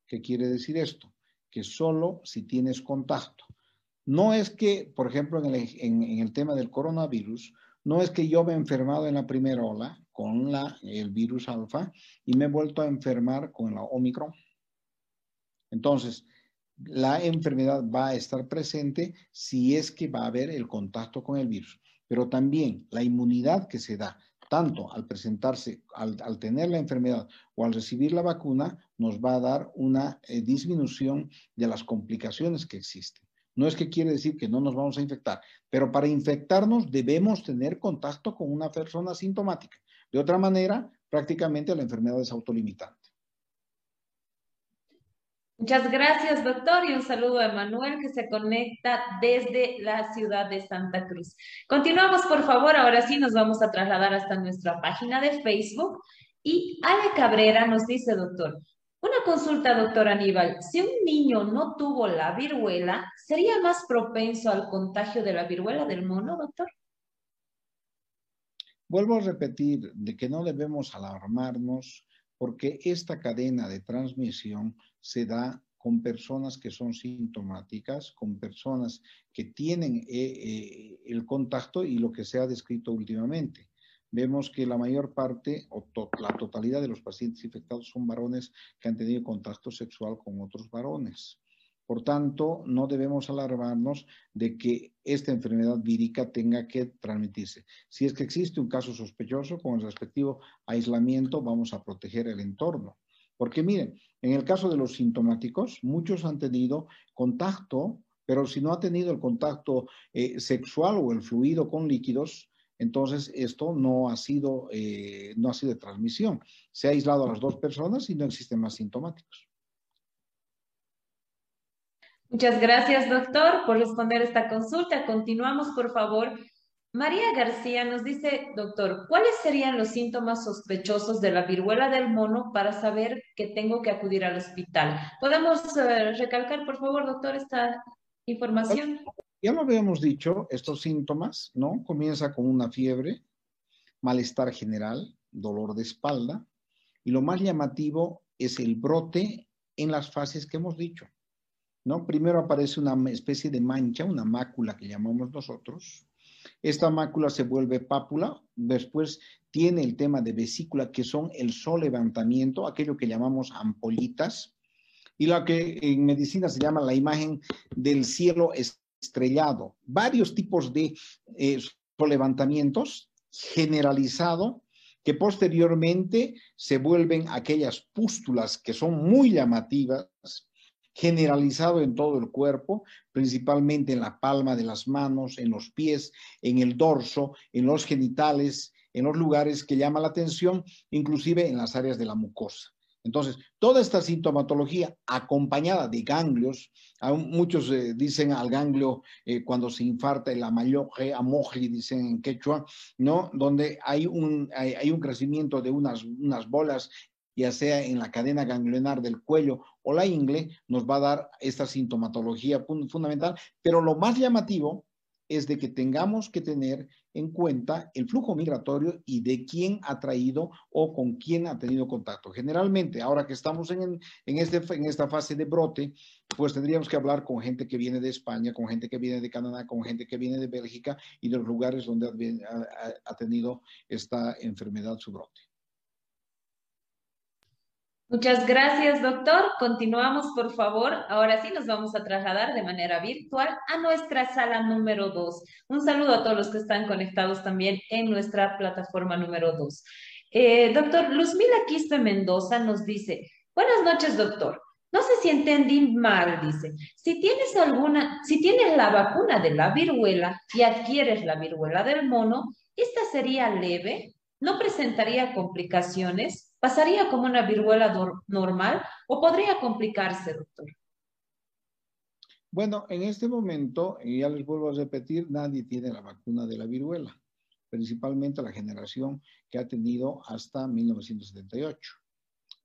¿Qué quiere decir esto? Que solo si tienes contacto. No es que, por ejemplo, el, en el tema del coronavirus, no es que yo me he enfermado en la primera ola con el virus alfa y me he vuelto a enfermar con la Omicron. Entonces, la enfermedad va a estar presente si es que va a haber el contacto con el virus. Pero también la inmunidad que se da, tanto al presentarse, al, tener la enfermedad o al recibir la vacuna, nos va a dar una eh, disminución de las complicaciones que existen. No es que quiere decir que no nos vamos a infectar, pero para infectarnos debemos tener contacto con una persona sintomática. De otra manera, prácticamente la enfermedad es autolimitante. Muchas gracias, doctor, y un saludo a Emanuel que se conecta desde la ciudad de Santa Cruz. Continuamos, por favor. Ahora sí nos vamos a trasladar hasta nuestra página de Facebook. Y Ale Cabrera nos dice, doctor, una consulta, doctor Aníbal. Si un niño no tuvo la viruela, ¿sería más propenso al contagio de la viruela del mono, doctor? Vuelvo a repetir de que no debemos alarmarnos porque esta cadena de transmisión se da con personas que son sintomáticas, con personas que tienen eh, eh, el contacto y lo que se ha descrito últimamente vemos que la mayor parte o la totalidad de los pacientes infectados son varones que han tenido contacto sexual con otros varones. Por tanto, no debemos alarmarnos de que esta enfermedad vírica tenga que transmitirse. Si es que existe un caso sospechoso, con el respectivo aislamiento vamos a proteger el entorno. Porque miren, en el caso de los sintomáticos, muchos han tenido contacto, pero si no ha tenido el contacto eh, sexual o el fluido con líquidos, entonces, esto no ha sido, eh, no ha sido transmisión. Se ha aislado a las dos personas y no existen más sintomáticos. Muchas gracias, doctor, por responder esta consulta. Continuamos, por favor. María García nos dice, doctor, ¿cuáles serían los síntomas sospechosos de la viruela del mono para saber que tengo que acudir al hospital? ¿Podemos eh, recalcar, por favor, doctor, esta información? Ya lo habíamos dicho, estos síntomas, ¿no? Comienza con una fiebre, malestar general, dolor de espalda, y lo más llamativo es el brote en las fases que hemos dicho, ¿no? Primero aparece una especie de mancha, una mácula que llamamos nosotros. Esta mácula se vuelve pápula, después tiene el tema de vesícula, que son el sol levantamiento, aquello que llamamos ampollitas, y lo que en medicina se llama la imagen del cielo estrellado, varios tipos de eh, levantamientos generalizado que posteriormente se vuelven aquellas pústulas que son muy llamativas, generalizado en todo el cuerpo, principalmente en la palma de las manos, en los pies, en el dorso, en los genitales, en los lugares que llama la atención, inclusive en las áreas de la mucosa. Entonces, toda esta sintomatología acompañada de ganglios, muchos eh, dicen al ganglio eh, cuando se infarta el amayoje, amoji, dicen en quechua, ¿no? Donde hay un, hay, un crecimiento de unas, unas bolas ya sea en la cadena ganglionar del cuello o la ingle, nos va a dar esta sintomatología fundamental. Pero lo más llamativo es de que tengamos que tener en cuenta el flujo migratorio y de quién ha traído o con quién ha tenido contacto. Generalmente, ahora que estamos en, en, este, en esta fase de brote, pues tendríamos que hablar con gente que viene de España, con gente que viene de Canadá, con gente que viene de Bélgica y de los lugares donde ha, ha tenido esta enfermedad su brote. Muchas gracias, doctor. Continuamos, por favor. Ahora sí nos vamos a trasladar de manera virtual a nuestra sala número dos. Un saludo a todos los que están conectados también en nuestra plataforma número dos. Eh, doctor Luzmila Quispe Mendoza nos dice, buenas noches, doctor. No sé si entendí mal, dice. Si tienes alguna, si tienes la vacuna de la viruela y adquieres la viruela del mono, ¿esta sería leve? ¿No presentaría complicaciones? ¿Pasaría como una viruela normal o podría complicarse, doctor? Bueno, en este momento, y ya les vuelvo a repetir, nadie tiene la vacuna de la viruela, principalmente la generación que ha tenido hasta 1978.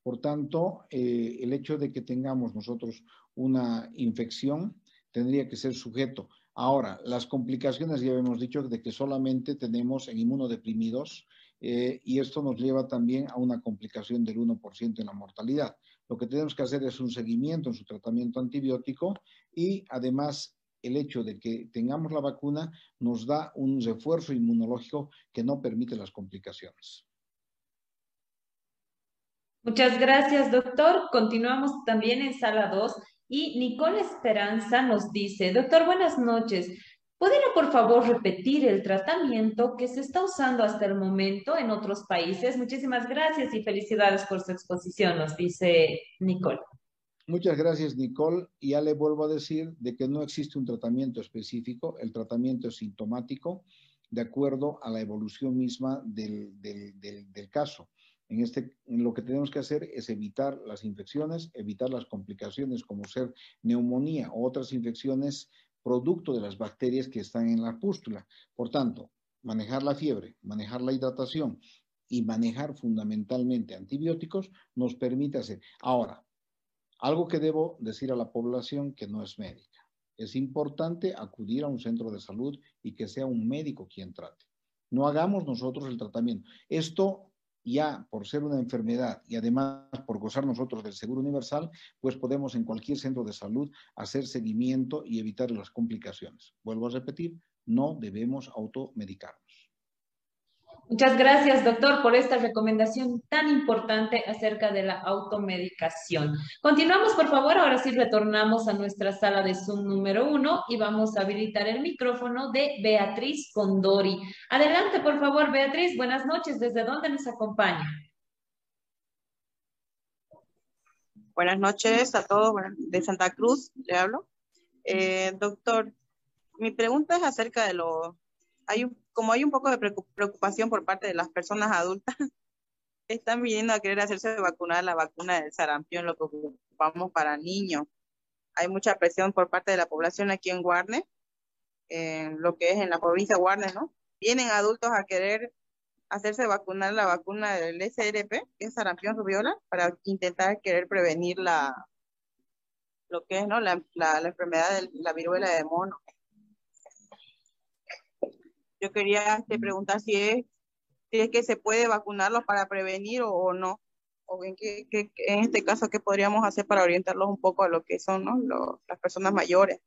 Por tanto, eh, el hecho de que tengamos nosotros una infección tendría que ser sujeto. Ahora, las complicaciones ya hemos dicho de que solamente tenemos en inmunodeprimidos eh, y esto nos lleva también a una complicación del 1% en la mortalidad. Lo que tenemos que hacer es un seguimiento en su tratamiento antibiótico y además el hecho de que tengamos la vacuna nos da un refuerzo inmunológico que no permite las complicaciones. Muchas gracias, doctor. Continuamos también en sala 2 y Nicole Esperanza nos dice, doctor, buenas noches. ¿Podría, por favor, repetir el tratamiento que se está usando hasta el momento en otros países? Muchísimas gracias y felicidades por su exposición, nos dice Nicole. Muchas gracias, Nicole. Ya le vuelvo a decir de que no existe un tratamiento específico, el tratamiento es sintomático de acuerdo a la evolución misma del, caso. En este, lo que tenemos que hacer es evitar las infecciones, evitar las complicaciones como ser neumonía o otras infecciones producto de las bacterias que están en la pústula. Por tanto, manejar la fiebre, manejar la hidratación y manejar fundamentalmente antibióticos nos permite hacer. Ahora, algo que debo decir a la población que no es médica. Es importante acudir a un centro de salud y que sea un médico quien trate. No hagamos nosotros el tratamiento. Esto ya por ser una enfermedad y además por gozar nosotros del seguro universal, pues podemos en cualquier centro de salud hacer seguimiento y evitar las complicaciones. Vuelvo a repetir, no debemos automedicarnos. Muchas gracias, doctor, por esta recomendación tan importante acerca de la automedicación. Continuamos, por favor. Ahora sí retornamos a nuestra sala de Zoom número uno y vamos a habilitar el micrófono de Beatriz Condori. Adelante, por favor, Beatriz. Buenas noches. ¿Desde dónde nos acompaña? Buenas noches a todos. De Santa Cruz le hablo. Eh, doctor, mi pregunta es acerca de lo... Hay un como hay un poco de preocupación por parte de las personas adultas, están viniendo a querer hacerse vacunar la vacuna del sarampión, lo que ocupamos para niños. Hay mucha presión por parte de la población aquí en Guarne, en lo que es en la provincia de Guarne, ¿no? Vienen adultos a querer hacerse vacunar la vacuna del SRP, que es sarampión rubiola, para intentar querer prevenir la, lo que es, ¿no? La, la enfermedad de la viruela de mono. Yo quería este, preguntar si es, si es que se puede vacunarlos para prevenir o, no, o en, qué, en este caso, qué podríamos hacer para orientarlos un poco a lo que son las personas mayores.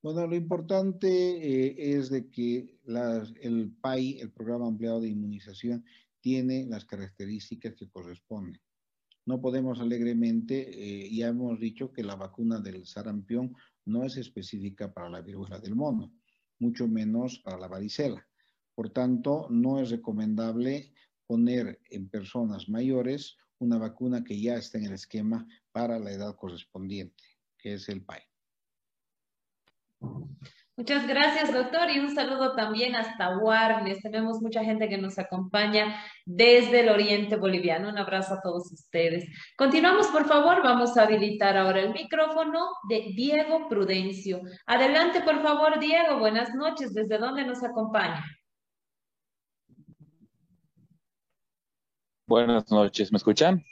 Bueno, lo importante eh, es de que el PAI, el Programa Ampliado de Inmunización, tiene las características que corresponden. No podemos alegremente, eh, ya hemos dicho que la vacuna del sarampión no es específica para la viruela del mono mucho menos para la varicela. Por tanto, no es recomendable poner en personas mayores una vacuna que ya está en el esquema para la edad correspondiente, que es el PAE. Muchas gracias, doctor, y un saludo también hasta Warnes. Tenemos mucha gente que nos acompaña desde el oriente boliviano. Un abrazo a todos ustedes. Continuamos, por favor. Vamos a habilitar ahora el micrófono de Diego Prudencio. Adelante, por favor, Diego. Buenas noches. ¿Desde dónde nos acompaña? Buenas noches. ¿Me escuchan?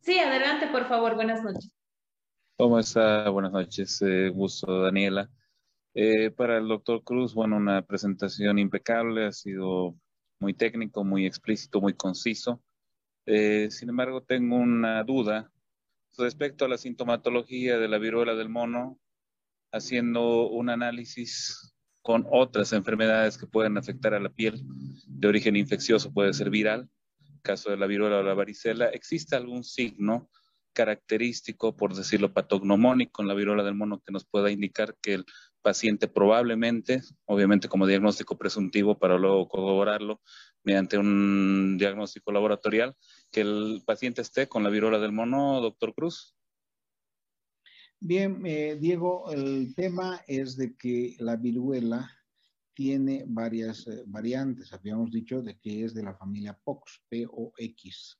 Sí, adelante, por favor. Buenas noches. ¿Cómo está? Buenas noches. Eh, gusto, Daniela. Eh, para el doctor Cruz, bueno, una presentación impecable, ha sido muy técnico, muy explícito, muy conciso. Eh, sin embargo, tengo una duda respecto a la sintomatología de la viruela del mono, haciendo un análisis con otras enfermedades que pueden afectar a la piel de origen infeccioso, puede ser viral, caso de la viruela o la varicela. ¿Existe algún signo característico, por decirlo patognomónico, en la viruela del mono que nos pueda indicar que el paciente probablemente, obviamente como diagnóstico presuntivo para luego corroborarlo mediante un diagnóstico laboratorial, que el paciente esté con la viruela del mono, doctor Cruz. Bien, eh, Diego, el tema es de que la viruela tiene varias eh, variantes. Habíamos dicho de que es de la familia POX, P-O-X.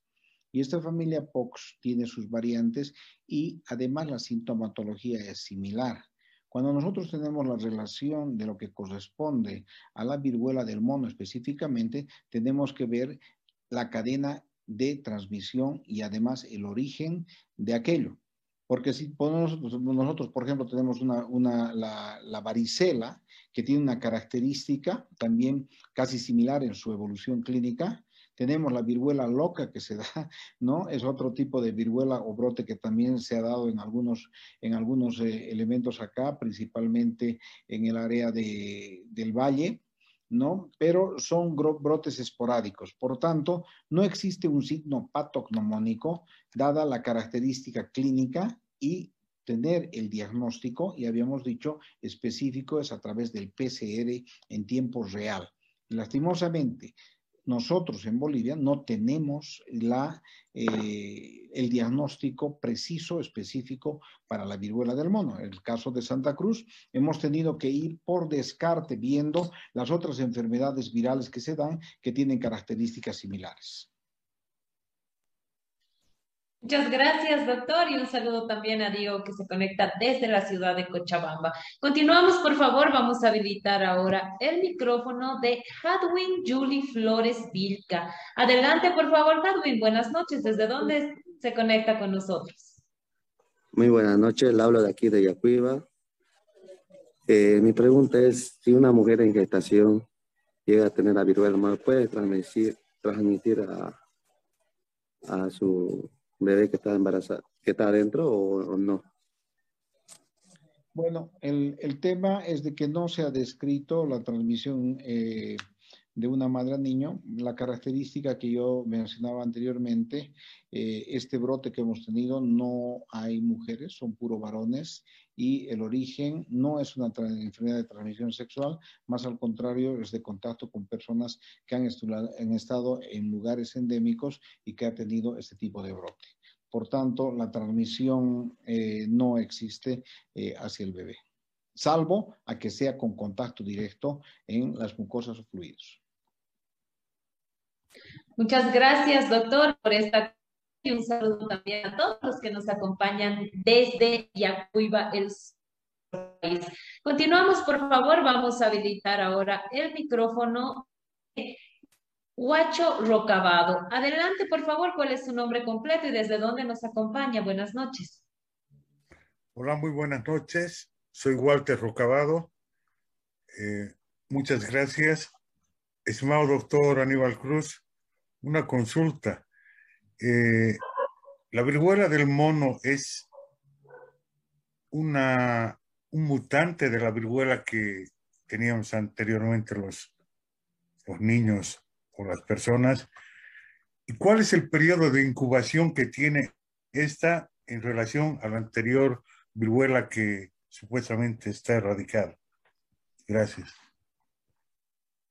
Y esta familia POX tiene sus variantes y además la sintomatología es similar. Cuando nosotros tenemos la relación de lo que corresponde a la viruela del mono específicamente, tenemos que ver la cadena de transmisión y además el origen de aquello. Porque si nosotros, nosotros por ejemplo, tenemos una, la, varicela, que tiene una característica también casi similar en su evolución clínica, tenemos la viruela loca que se da, ¿no? Es otro tipo de viruela o brote que también se ha dado en algunos, en algunos eh, elementos acá, principalmente en el área de, del valle, ¿no? Pero son brotes esporádicos. Por tanto, no existe un signo patognomónico dada la característica clínica y tener el diagnóstico, y habíamos dicho, específico es a través del PCR en tiempo real. Lastimosamente, nosotros en Bolivia no tenemos la, eh, el diagnóstico preciso, específico para la viruela del mono. En el caso de Santa Cruz, hemos tenido que ir por descarte viendo las otras enfermedades virales que se dan que tienen características similares. Muchas gracias, doctor, y un saludo también a Diego que se conecta desde la ciudad de Cochabamba. Continuamos, por favor, vamos a habilitar ahora el micrófono de Hadwin Julie Flores Vilca. Adelante, por favor, Hadwin, buenas noches. ¿Desde dónde se conecta con nosotros? Muy buenas noches, le hablo de aquí de Yacuiba. Eh, mi pregunta es, si una mujer en gestación llega a tener la viruela, ¿puede transmitir, transmitir a, a su bebé que está embarazada, que está adentro o, no? Bueno, el, el, tema es de que no se ha descrito la transmisión eh, de una madre a niño. La característica que yo mencionaba anteriormente, eh, este brote que hemos tenido, no hay mujeres, son puro varones y el origen no es una enfermedad de transmisión sexual, más al contrario es de contacto con personas que han, han estado en lugares endémicos y que ha tenido este tipo de brote. Por tanto, la transmisión eh, no existe eh, hacia el bebé, salvo a que sea con contacto directo en las mucosas o fluidos. Muchas gracias, doctor, por esta y un saludo también a todos los que nos acompañan desde Yacuiba, el país. Continuamos, por favor, vamos a habilitar ahora el micrófono Huacho Rocabado. Adelante, por favor, ¿cuál es su nombre completo y desde dónde nos acompaña? Buenas noches. Hola, muy buenas noches. Soy Walter Rocabado. Eh, muchas gracias. Estimado doctor Aníbal Cruz, una consulta. Eh, la viruela del mono es una, un mutante de la viruela que teníamos anteriormente los, los niños o las personas. ¿Y cuál es el periodo de incubación que tiene esta en relación a la anterior viruela que supuestamente está erradicada? Gracias.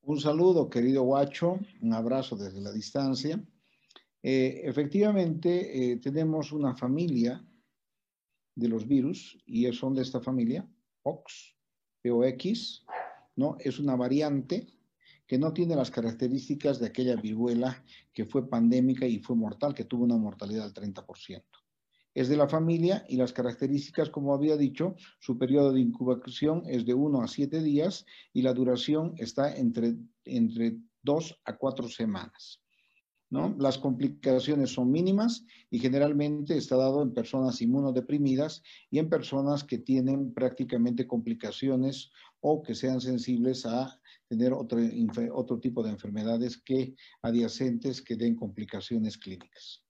Un saludo, querido Guacho, un abrazo desde la distancia. Eh, efectivamente, eh, tenemos una familia de los virus y son de esta familia, POX, POX, ¿no? Es una variante que no tiene las características de aquella viruela que fue pandémica y fue mortal, que tuvo una mortalidad del 30%. Es de la familia y las características, como había dicho, su periodo de incubación es de 1 a 7 días y la duración está entre, entre 2 a 4 semanas. ¿no? Las complicaciones son mínimas y generalmente está dado en personas inmunodeprimidas y en personas que tienen prácticamente complicaciones o que sean sensibles a tener otro, otro tipo de enfermedades que adyacentes que den complicaciones clínicas.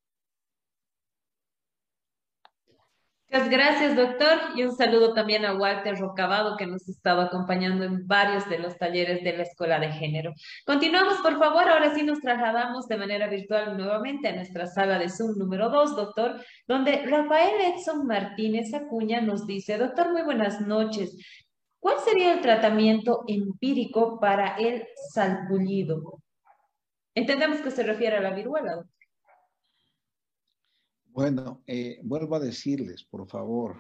Muchas gracias, doctor, y un saludo también a Walter Rocabado, que nos ha estado acompañando en varios de los talleres de la Escuela de Género. Continuamos, por favor, ahora sí nos trasladamos de manera virtual nuevamente a nuestra sala de Zoom número 2, doctor, donde Rafael Edson Martínez Acuña nos dice, doctor, muy buenas noches. ¿Cuál sería el tratamiento empírico para el salpullido? Entendemos que se refiere a la viruela. Bueno, eh, vuelvo a decirles, por favor,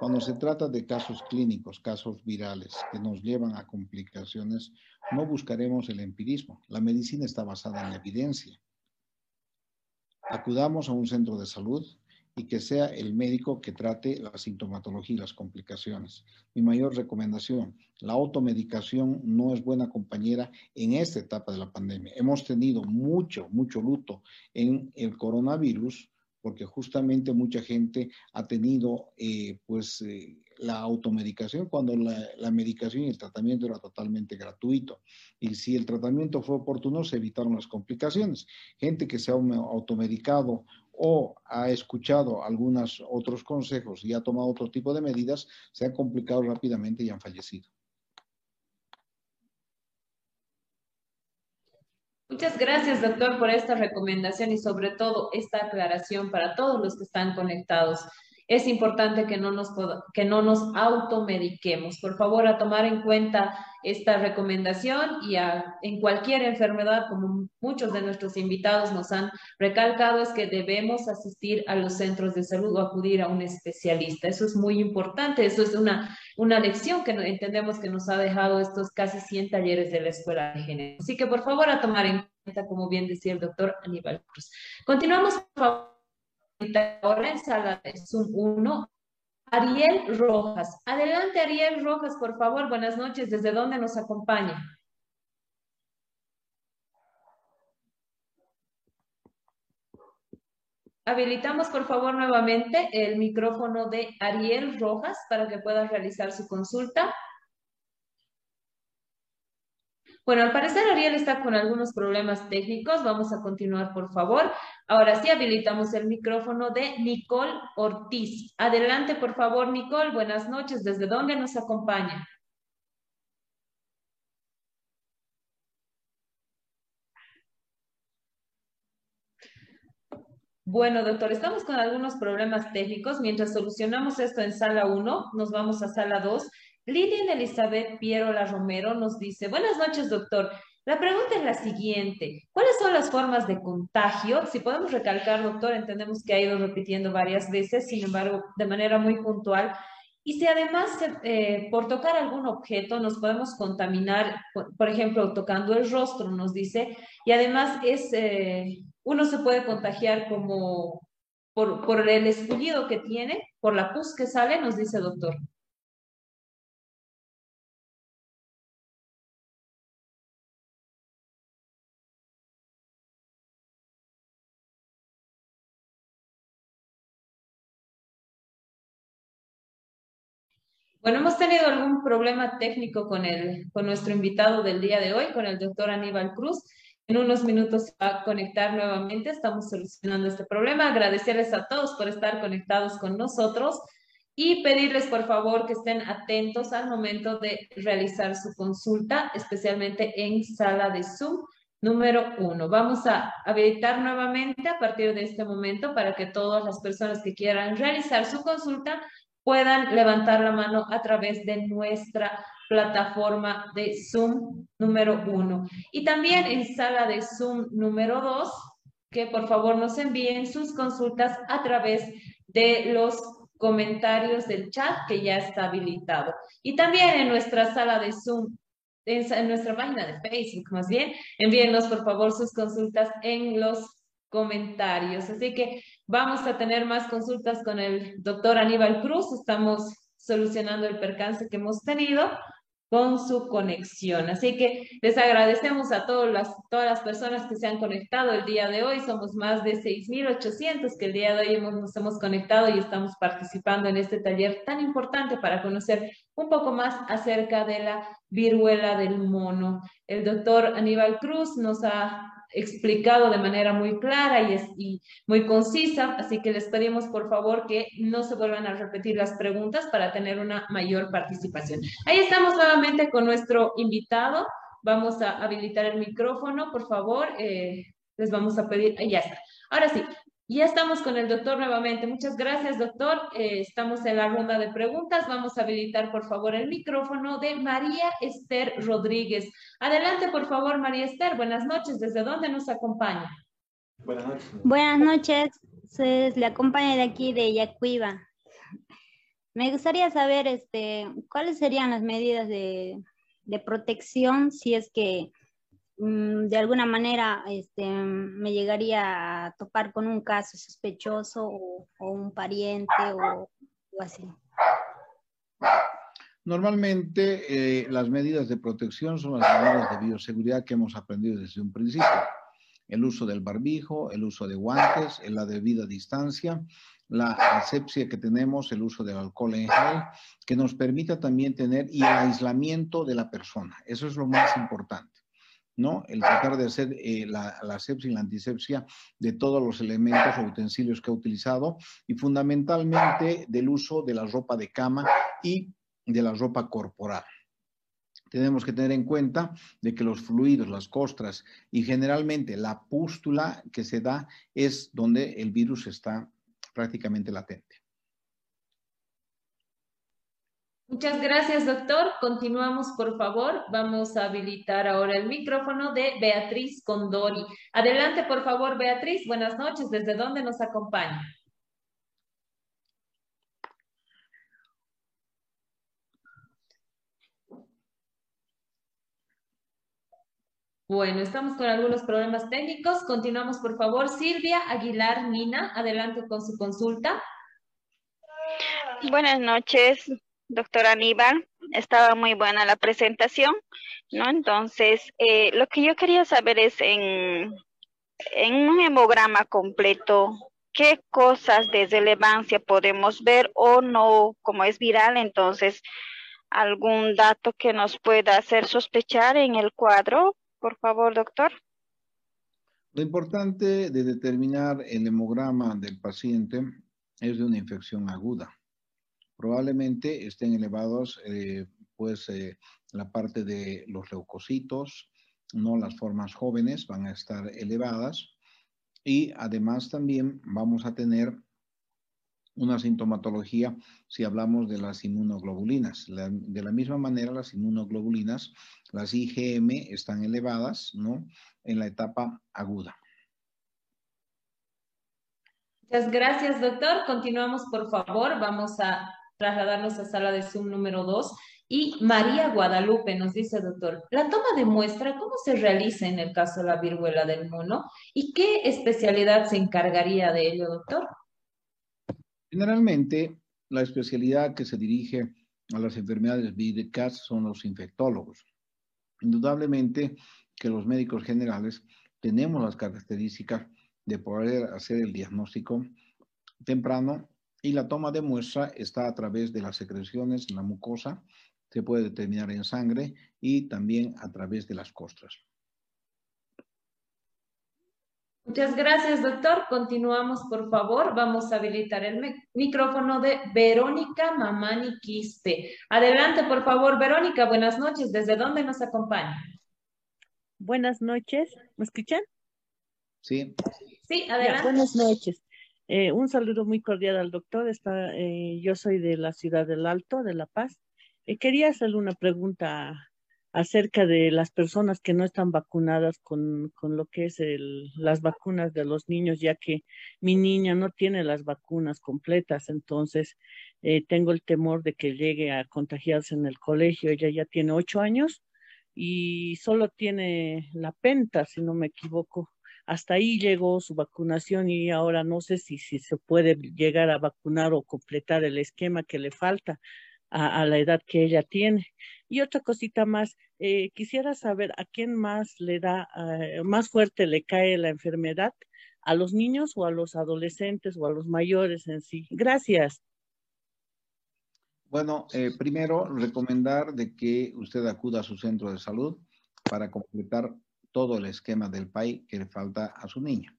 cuando se trata de casos clínicos, casos virales que nos llevan a complicaciones, no buscaremos el empirismo. La medicina está basada en la evidencia. Acudamos a un centro de salud y que sea el médico que trate la sintomatología y las complicaciones. Mi mayor recomendación, la automedicación no es buena compañera en esta etapa de la pandemia. Hemos tenido mucho, mucho luto en el coronavirus porque justamente mucha gente ha tenido eh, pues eh, la automedicación cuando la, medicación y el tratamiento era totalmente gratuito. Y si el tratamiento fue oportuno, se evitaron las complicaciones. Gente que se ha automedicado o ha escuchado algunos otros consejos y ha tomado otro tipo de medidas, se han complicado rápidamente y han fallecido. Muchas gracias, doctor, por esta recomendación y sobre todo esta aclaración para todos los que están conectados es importante que no nos, que no nos automediquemos. Por favor, a tomar en cuenta esta recomendación y en cualquier enfermedad, como muchos de nuestros invitados nos han recalcado, es que debemos asistir a los centros de salud o acudir a un especialista. Eso es muy importante. Eso es una, una lección que entendemos que nos ha dejado estos casi 100 talleres de la Escuela de Género. Así que, por favor, a tomar en cuenta, como bien decía el doctor Aníbal Cruz. Continuamos, por favor ahora en sala de Zoom 1, Ariel Rojas. Adelante, Ariel Rojas, por favor. Buenas noches. ¿Desde dónde nos acompaña? Habilitamos, por favor, nuevamente el micrófono de Ariel Rojas para que pueda realizar su consulta. Bueno, al parecer Ariel está con algunos problemas técnicos. Vamos a continuar, por favor. Ahora sí habilitamos el micrófono de Nicole Ortiz. Adelante, por favor, Nicole. Buenas noches. ¿Desde dónde nos acompaña? Bueno, doctor, estamos con algunos problemas técnicos. Mientras solucionamos esto en sala 1, nos vamos a sala 2 Lilian Elizabeth Pierola Romero nos dice, buenas noches, doctor. La pregunta es la siguiente, ¿cuáles son las formas de contagio? Si podemos recalcar, doctor, entendemos que ha ido repitiendo varias veces, sin embargo, de manera muy puntual. Y si además eh, por tocar algún objeto nos podemos contaminar, por, ejemplo, tocando el rostro, nos dice, y además es, eh, uno se puede contagiar como por, por el escullido que tiene, por la pus que sale, nos dice doctor. Bueno, hemos tenido algún problema técnico con, el, con nuestro invitado del día de hoy, con el doctor Aníbal Cruz. En unos minutos se va a conectar nuevamente. Estamos solucionando este problema. Agradecerles a todos por estar conectados con nosotros y pedirles por favor que estén atentos al momento de realizar su consulta, especialmente en sala de Zoom número uno. Vamos a habilitar nuevamente a partir de este momento para que todas las personas que quieran realizar su consulta puedan levantar la mano a través de nuestra plataforma de Zoom número uno. Y también en sala de Zoom número dos, que por favor nos envíen sus consultas a través de los comentarios del chat que ya está habilitado. Y también en nuestra sala de Zoom, en, nuestra página de Facebook más bien, envíenos por favor sus consultas en los comentarios. Así que vamos a tener más consultas con el doctor Aníbal Cruz. Estamos solucionando el percance que hemos tenido con su conexión. Así que les agradecemos a todas las, personas que se han conectado el día de hoy. Somos más de 6.800 que el día de hoy nos hemos conectado y estamos participando en este taller tan importante para conocer un poco más acerca de la viruela del mono. El doctor Aníbal Cruz nos ha explicado de manera muy clara y, muy concisa, así que les pedimos por favor que no se vuelvan a repetir las preguntas para tener una mayor participación. Ahí estamos nuevamente con nuestro invitado. Vamos a habilitar el micrófono, por favor. Eh, les vamos a pedir, ahí ya está. Ahora sí, ya estamos con el doctor nuevamente. Muchas gracias, doctor. Eh, estamos en la ronda de preguntas. Vamos a habilitar, por favor, el micrófono de María Esther Rodríguez. Adelante, por favor, María Esther. Buenas noches. ¿Desde dónde nos acompaña? Buenas noches. Buenas noches. Se, le acompaña de aquí, de Yacuiba. Me gustaría saber este, cuáles serían las medidas de, de protección si es que de alguna manera este, me llegaría a topar con un caso sospechoso o, un pariente o, así. Normalmente eh, las medidas de protección son las medidas de bioseguridad que hemos aprendido desde un principio. El uso del barbijo, el uso de guantes, la debida distancia, la asepsia que tenemos, el uso del alcohol en gel, que nos permita también tener y el aislamiento de la persona. Eso es lo más importante. ¿No? El tratar de hacer eh, la, la y la antisepsia de todos los elementos o utensilios que ha utilizado y fundamentalmente del uso de la ropa de cama y de la ropa corporal. Tenemos que tener en cuenta de que los fluidos, las costras y generalmente la pústula que se da es donde el virus está prácticamente latente. Muchas gracias, doctor. Continuamos, por favor. Vamos a habilitar ahora el micrófono de Beatriz Condori. Adelante, por favor, Beatriz. Buenas noches. ¿Desde dónde nos acompaña? Bueno, estamos con algunos problemas técnicos. Continuamos, por favor. Silvia Aguilar Mina, adelante con su consulta. Buenas noches, doctora Aníbal. Estaba muy buena la presentación, ¿no? Entonces, eh, lo que yo quería saber es en, en un hemograma completo, ¿qué cosas de relevancia podemos ver o no, como es viral, entonces, algún dato que nos pueda hacer sospechar en el cuadro por favor, doctor. Lo importante de determinar el hemograma del paciente es de una infección aguda. Probablemente estén elevados, eh, pues, eh, la parte de los leucocitos, no las formas jóvenes van a estar elevadas y además también vamos a tener una sintomatología si hablamos de las inmunoglobulinas. de la misma manera, las inmunoglobulinas, las IgM, están elevadas ¿no? en la etapa aguda. Muchas gracias, doctor. Continuamos, por favor. Vamos a trasladarnos a sala de Zoom número 2. Y María Guadalupe nos dice, doctor, la toma de muestra, ¿cómo se realiza en el caso de la viruela del mono? ¿Y qué especialidad se encargaría de ello, doctor? Generalmente, la especialidad que se dirige a las enfermedades víricas son los infectólogos. Indudablemente que los médicos generales tenemos las características de poder hacer el diagnóstico temprano y la toma de muestra está a través de las secreciones en la mucosa, se puede determinar en sangre y también a través de las costras. Muchas gracias, doctor. Continuamos, por favor. Vamos a habilitar el micrófono de Verónica Mamani Quispe. Adelante, por favor, Verónica. Buenas noches. ¿Desde dónde nos acompaña? Buenas noches. ¿Me escuchan? Sí. Sí, adelante. buenas noches. Eh, un saludo muy cordial al doctor. Está, eh, yo soy de la ciudad del Alto, de La Paz. Eh, quería hacerle una pregunta acerca de las personas que no están vacunadas con, lo que es las vacunas de los niños, ya que mi niña no tiene las vacunas completas, entonces eh, tengo el temor de que llegue a contagiarse en el colegio. Ella ya tiene ocho años y solo tiene la penta, si no me equivoco. Hasta ahí llegó su vacunación y ahora no sé si, se puede llegar a vacunar o completar el esquema que le falta a, la edad que ella tiene. Y otra cosita más, eh, quisiera saber a quién más le da, eh, más fuerte le cae la enfermedad, a los niños o a los adolescentes o a los mayores en sí. Gracias. Bueno, eh, primero recomendar de que usted acuda a su centro de salud para completar todo el esquema del PAI que le falta a su niña.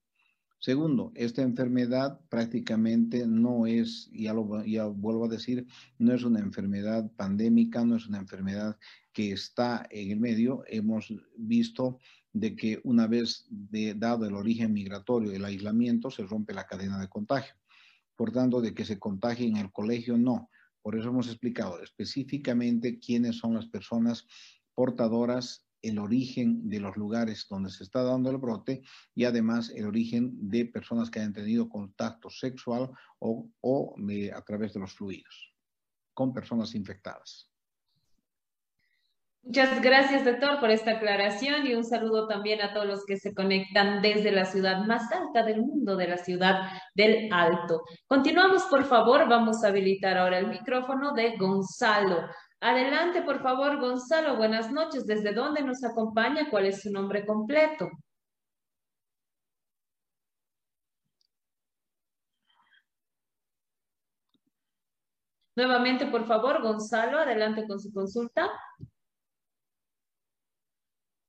Segundo, esta enfermedad prácticamente no es, ya lo vuelvo a decir, no es una enfermedad pandémica, no es una enfermedad que está en el medio. Hemos visto de que una vez dado el origen migratorio, el aislamiento, se rompe la cadena de contagio. Por tanto, de que se contagie en el colegio, no. Por eso hemos explicado específicamente quiénes son las personas portadoras el origen de los lugares donde se está dando el brote y además el origen de personas que hayan tenido contacto sexual o, a través de los fluidos con personas infectadas. Muchas gracias, doctor, por esta aclaración y un saludo también a todos los que se conectan desde la ciudad más alta del mundo, de la ciudad del Alto. Continuamos, por favor. Vamos a habilitar ahora el micrófono de Gonzalo. Adelante, por favor, Gonzalo. Buenas noches. ¿Desde dónde nos acompaña? ¿Cuál es su nombre completo? Nuevamente, por favor, Gonzalo, adelante con su consulta.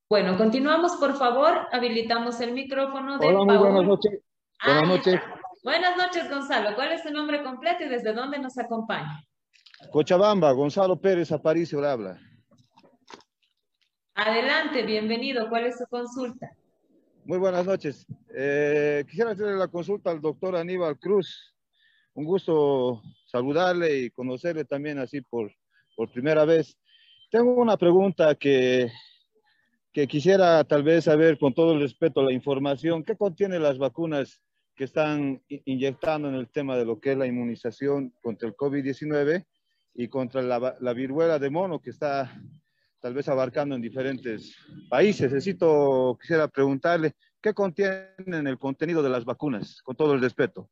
Bueno, continuamos, por favor. Habilitamos el micrófono de Hola, muy buenas noches. Buenas noches. Buenas noches, Gonzalo. ¿Cuál es su nombre completo y desde dónde nos acompaña? Cochabamba, Gonzalo Pérez Aparicio le habla. Adelante, bienvenido. ¿Cuál es su consulta? Muy buenas noches. Eh, quisiera hacerle la consulta al doctor Aníbal Cruz. Un gusto saludarle y conocerle también así por, por primera vez. Tengo una pregunta que que quisiera tal vez saber con todo el respeto la información, ¿qué contiene las vacunas que están inyectando en el tema de lo que es la inmunización contra el COVID-19 y contra la, la, viruela de mono que está tal vez abarcando en diferentes países? Necesito, quisiera preguntarle, ¿qué contienen el contenido de las vacunas? Con todo el respeto.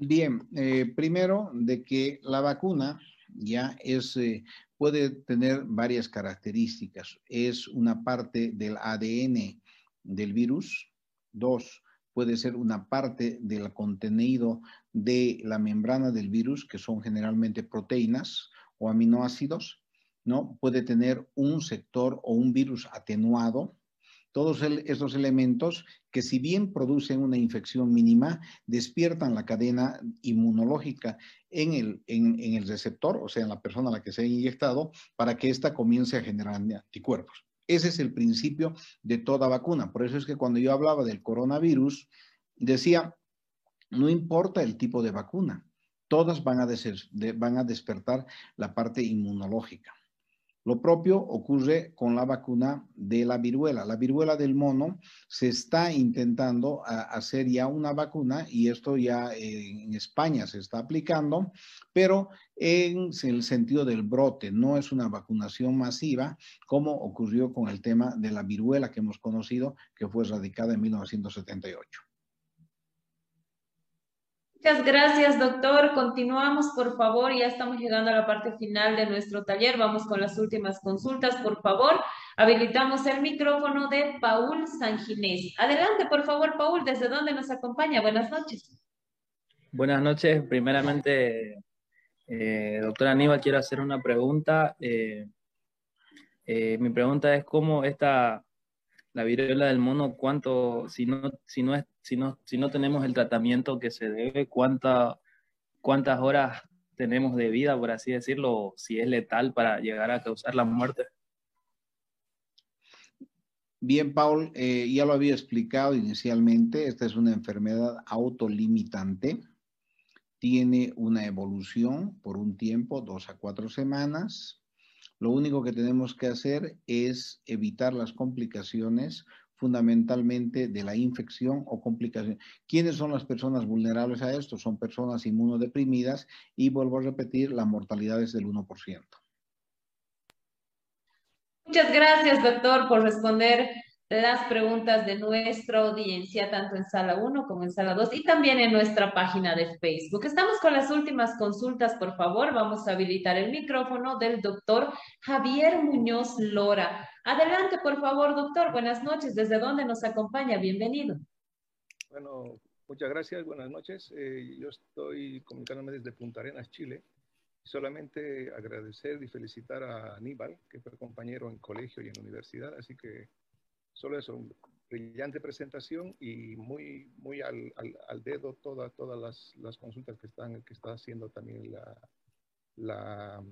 Bien, eh, primero de que la vacuna ya es eh, puede tener varias características. Es una parte del ADN del virus. Dos, puede ser una parte del contenido de la membrana del virus, que son generalmente proteínas o aminoácidos. ¿no? Puede tener un sector o un virus atenuado, todos estos elementos que si bien producen una infección mínima, despiertan la cadena inmunológica en el, en, el receptor, o sea, en la persona a la que se ha inyectado, para que ésta comience a generar anticuerpos. Ese es el principio de toda vacuna. Por eso es que cuando yo hablaba del coronavirus, decía, no importa el tipo de vacuna, todas van a, despertar la parte inmunológica. Lo propio ocurre con la vacuna de la viruela. La viruela del mono se está intentando hacer ya una vacuna y esto ya en España se está aplicando, pero en el sentido del brote, no es una vacunación masiva como ocurrió con el tema de la viruela que hemos conocido, que fue erradicada en 1978. Muchas gracias, doctor. Continuamos, por favor. Ya estamos llegando a la parte final de nuestro taller. Vamos con las últimas consultas, por favor. Habilitamos el micrófono de Paul Sanginés. Adelante, por favor, Paul. ¿Desde dónde nos acompaña? Buenas noches. Buenas noches. Primeramente, eh, doctora Aníbal, quiero hacer una pregunta. Eh, eh, mi pregunta es cómo esta, la viruela del mono, cuánto, si no, si no es si no, si no tenemos el tratamiento que se debe, cuánta, cuántas horas tenemos de vida, por así decirlo, si es letal para llegar a causar la muerte. Bien, Paul, eh, ya lo había explicado inicialmente, esta es una enfermedad autolimitante, tiene una evolución por un tiempo, dos a cuatro semanas. Lo único que tenemos que hacer es evitar las complicaciones fundamentalmente de la infección o complicación. ¿Quiénes son las personas vulnerables a esto? Son personas inmunodeprimidas y vuelvo a repetir, la mortalidad es del 1%. Muchas gracias, doctor, por responder las preguntas de nuestra audiencia, tanto en sala 1 como en sala 2 y también en nuestra página de Facebook. Estamos con las últimas consultas, por favor. Vamos a habilitar el micrófono del doctor Javier Muñoz Lora. Adelante, por favor, doctor. Buenas noches. ¿Desde dónde nos acompaña? Bienvenido. Bueno, muchas gracias. Buenas noches. Eh, yo estoy comunicándome desde Punta Arenas, Chile. Solamente agradecer y felicitar a Aníbal, que fue compañero en colegio y en universidad, así que Solo eso, brillante presentación y muy, muy al, al, dedo todas todas las, las, consultas que están que está haciendo también la, la,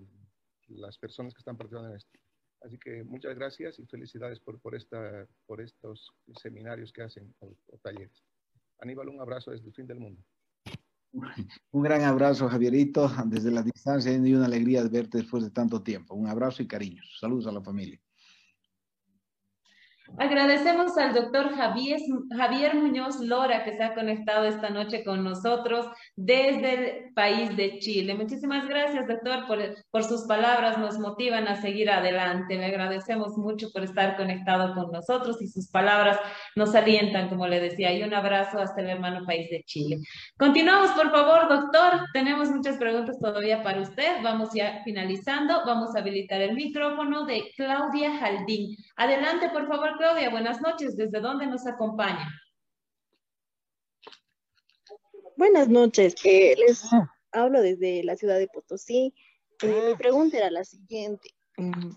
las personas que están participando en esto. Así que muchas gracias y felicidades por, por, esta, por estos seminarios que hacen o, talleres. Aníbal, un abrazo desde el fin del mundo. Un gran abrazo, Javierito, desde la distancia y una alegría de verte después de tanto tiempo. Un abrazo y cariños. Saludos a la familia. Agradecemos al doctor Javier, Javier Muñoz Lora que se ha conectado esta noche con nosotros desde el país de Chile. Muchísimas gracias, doctor, por, por sus palabras. Nos motivan a seguir adelante. Le agradecemos mucho por estar conectado con nosotros y sus palabras nos alientan, como le decía. Y un abrazo hasta el hermano país de Chile. Continuamos, por favor, doctor. Tenemos muchas preguntas todavía para usted. Vamos ya finalizando. Vamos a habilitar el micrófono de Claudia Jaldín. Adelante, por favor, Claudia, buenas noches. ¿Desde dónde nos acompaña? Buenas noches. Eh, les hablo desde la ciudad de Potosí. Eh, mi pregunta era la siguiente. Mm,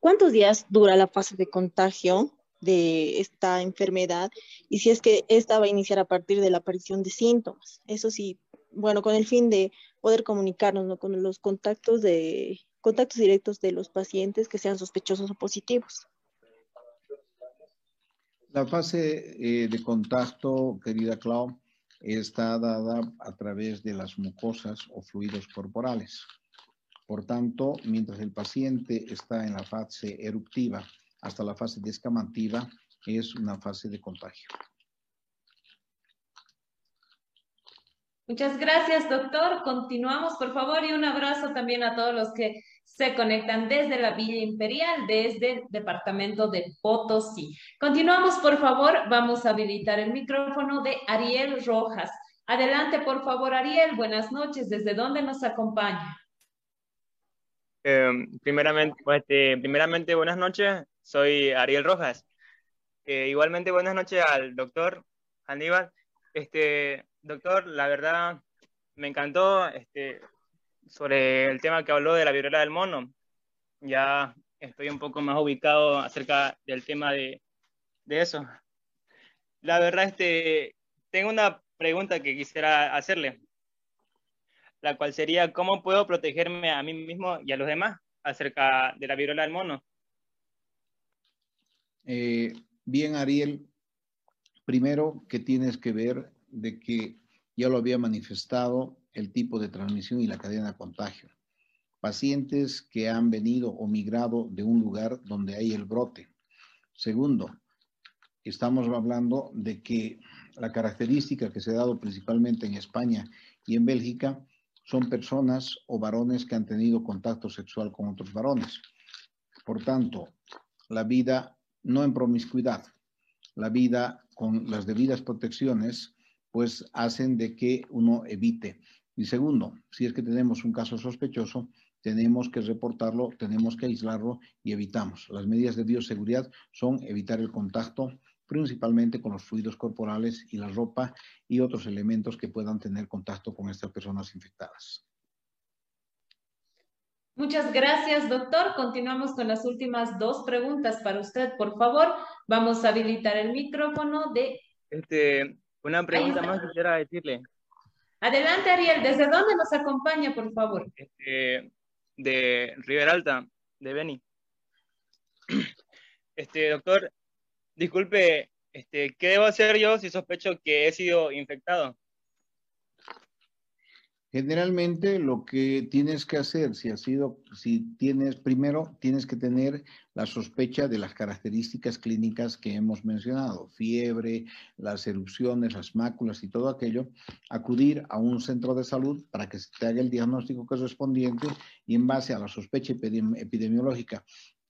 ¿Cuántos días dura la fase de contagio de esta enfermedad? Y si es que esta va a iniciar a partir de la aparición de síntomas. Eso sí, bueno, con el fin de poder comunicarnos con los contactos de contactos directos de los pacientes que sean sospechosos o positivos. La fase eh, de contacto, querida Clau, está dada a través de las mucosas o fluidos corporales. Por tanto, mientras el paciente está en la fase eruptiva hasta la fase descamativa, es una fase de contagio. Muchas gracias, doctor. Continuamos, por favor, y un abrazo también a todos los que se conectan desde la Villa Imperial, desde el departamento de Potosí. Continuamos, por favor. Vamos a habilitar el micrófono de Ariel Rojas. Adelante, por favor, Ariel. Buenas noches. ¿Desde dónde nos acompaña? Em, primeramente, pues, este, primeramente, buenas noches. Soy Ariel Rojas. Eh, igualmente, buenas noches al doctor Aníbal. Este, doctor, la verdad, me encantó este, sobre el tema que habló de la viruela del mono. Ya estoy un poco más ubicado acerca del tema de, eso. La verdad, este, tengo una pregunta que quisiera hacerle, la cual sería, ¿cómo puedo protegerme a mí mismo y a los demás acerca de la viruela del mono? Eh, bien, Ariel, primero que tienes que ver de que ya lo había manifestado el tipo de transmisión y la cadena de contagio. Pacientes que han venido o migrado de un lugar donde hay el brote. Segundo, estamos hablando de que la característica que se ha dado principalmente en España y en Bélgica son personas o varones que han tenido contacto sexual con otros varones. Por tanto, la vida no en promiscuidad, la vida con las debidas protecciones, pues hacen de que uno evite y segundo, si es que tenemos un caso sospechoso, tenemos que reportarlo, tenemos que aislarlo y evitamos. Las medidas de bioseguridad son evitar el contacto principalmente con los fluidos corporales y la ropa y otros elementos que puedan tener contacto con estas personas infectadas. Muchas gracias, doctor. Continuamos con las últimas dos preguntas para usted, por favor. Vamos a habilitar el micrófono de... Este, una pregunta más quisiera decirle. Adelante, Ariel. ¿Desde dónde nos acompaña, por favor? Este, de River Alta, de Beni. Este, doctor, disculpe, este, ¿qué debo hacer yo si sospecho que he sido infectado? Generalmente lo que tienes que hacer, si ha sido, si tienes, primero tienes que tener la sospecha de las características clínicas que hemos mencionado, fiebre, las erupciones, las máculas y todo aquello, acudir a un centro de salud para que se te haga el diagnóstico correspondiente y en base a la sospecha epidemiológica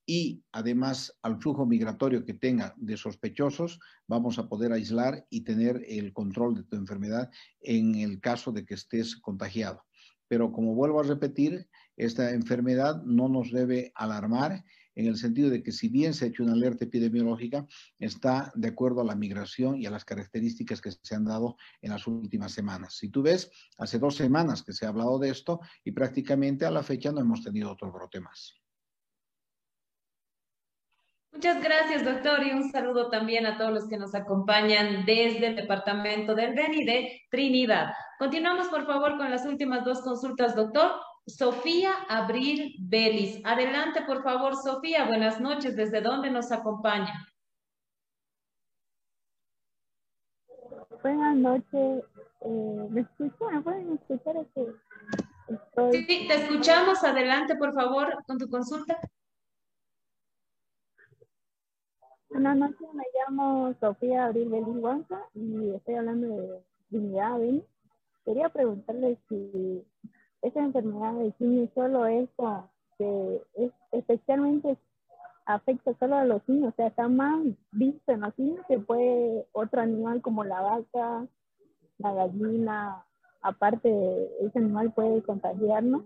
y además al flujo migratorio que tenga de sospechosos, vamos a poder aislar y tener el control de tu enfermedad en el caso de que estés contagiado. Pero como vuelvo a repetir, esta enfermedad no nos debe alarmar en el sentido de que si bien se ha hecho una alerta epidemiológica, está de acuerdo a la migración y a las características que se han dado en las últimas semanas. Si tú ves, hace dos semanas que se ha hablado de esto y prácticamente a la fecha no hemos tenido otro brote más. Muchas gracias, doctor, y un saludo también a todos los que nos acompañan desde el departamento del Beni de Trinidad. Continuamos, por favor, con las últimas dos consultas, doctor. Sofía Abril Belis. Adelante, por favor, Sofía. Buenas noches. ¿Desde dónde nos acompaña? Buenas noches. Eh, ¿Me escuchan? ¿Me pueden escuchar? Sí, te escuchamos. Adelante, por favor, con tu consulta. Buenas noches, me llamo Sofía Abril Beliguanza y estoy hablando de dignidad Quería preguntarle si esa enfermedad de simio solo es, que es especialmente afecta solo a los niños, o sea, está más visto en los niños que puede otro animal como la vaca, la gallina, aparte ese animal puede contagiarnos.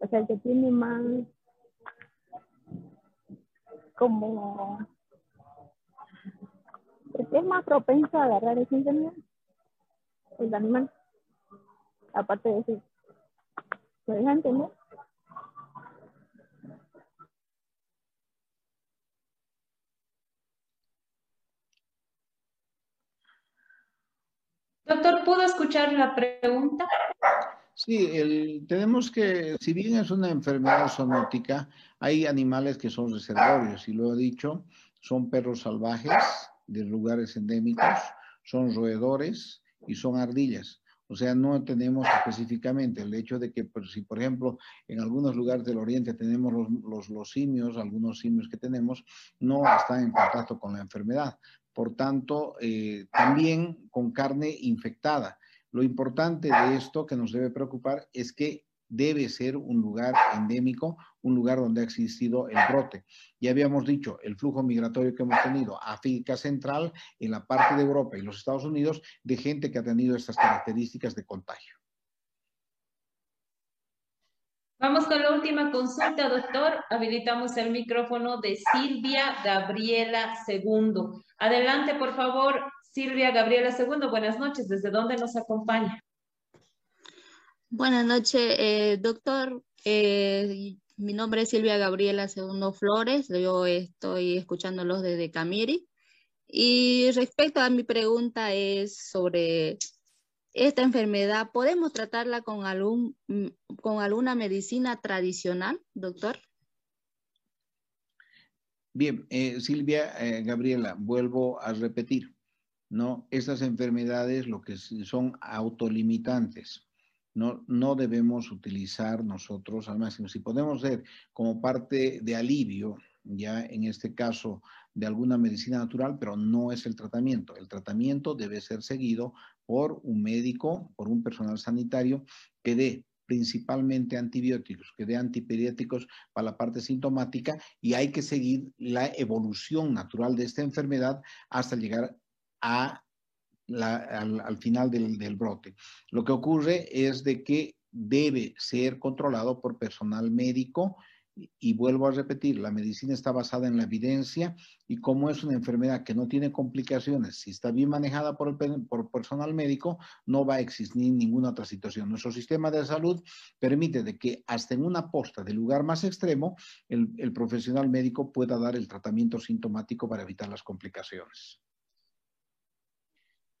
O sea, el que tiene más como es más propenso a agarrar ese enfermedad, el animal. Aparte de eso, ¿me dejan entender? Doctor, ¿pudo escuchar la pregunta? Sí, tenemos que, si bien es una enfermedad zoonótica, hay animales que son reservorios, y lo he dicho, son perros salvajes de lugares endémicos, son roedores y son ardillas. O sea, no tenemos específicamente el hecho de que, pues, si por ejemplo en algunos lugares del oriente tenemos los, los, simios, algunos simios que tenemos, no están en contacto con la enfermedad. Por tanto, eh, también con carne infectada. Lo importante de esto que nos debe preocupar es que debe ser un lugar endémico, un lugar donde ha existido el brote. Ya habíamos dicho, el flujo migratorio que hemos tenido, África Central, en la parte de Europa y los Estados Unidos, de gente que ha tenido estas características de contagio. Vamos con la última consulta, doctor. Habilitamos el micrófono de Silvia Gabriela Segundo. Adelante, por favor, Silvia Gabriela Segundo. Buenas noches. ¿Desde dónde nos acompaña? Buenas noches, eh, doctor. Eh, mi nombre es Silvia Gabriela Segundo Flores. Yo estoy escuchándolos desde Camiri. Y respecto a mi pregunta es sobre esta enfermedad, ¿podemos tratarla con, algún, mm, con alguna medicina tradicional, doctor? Bien, eh, Silvia Gabriela, vuelvo a repetir, ¿no? Estas enfermedades lo que son autolimitantes no, no debemos utilizar nosotros al máximo. Si podemos ser como parte de alivio, ya en este caso de alguna medicina natural, pero no es el tratamiento. El tratamiento debe ser seguido por un médico, por un personal sanitario que dé principalmente antibióticos, que dé antiperióticos para la parte sintomática y hay que seguir la evolución natural de esta enfermedad hasta llegar a al, final del, del brote. Lo que ocurre es de que debe ser controlado por personal médico y vuelvo a repetir, la medicina está basada en la evidencia y como es una enfermedad que no tiene complicaciones, si está bien manejada por el por personal médico, no va a existir ninguna otra situación. Nuestro sistema de salud permite de que hasta en una posta de lugar más extremo, el, el profesional médico pueda dar el tratamiento sintomático para evitar las complicaciones.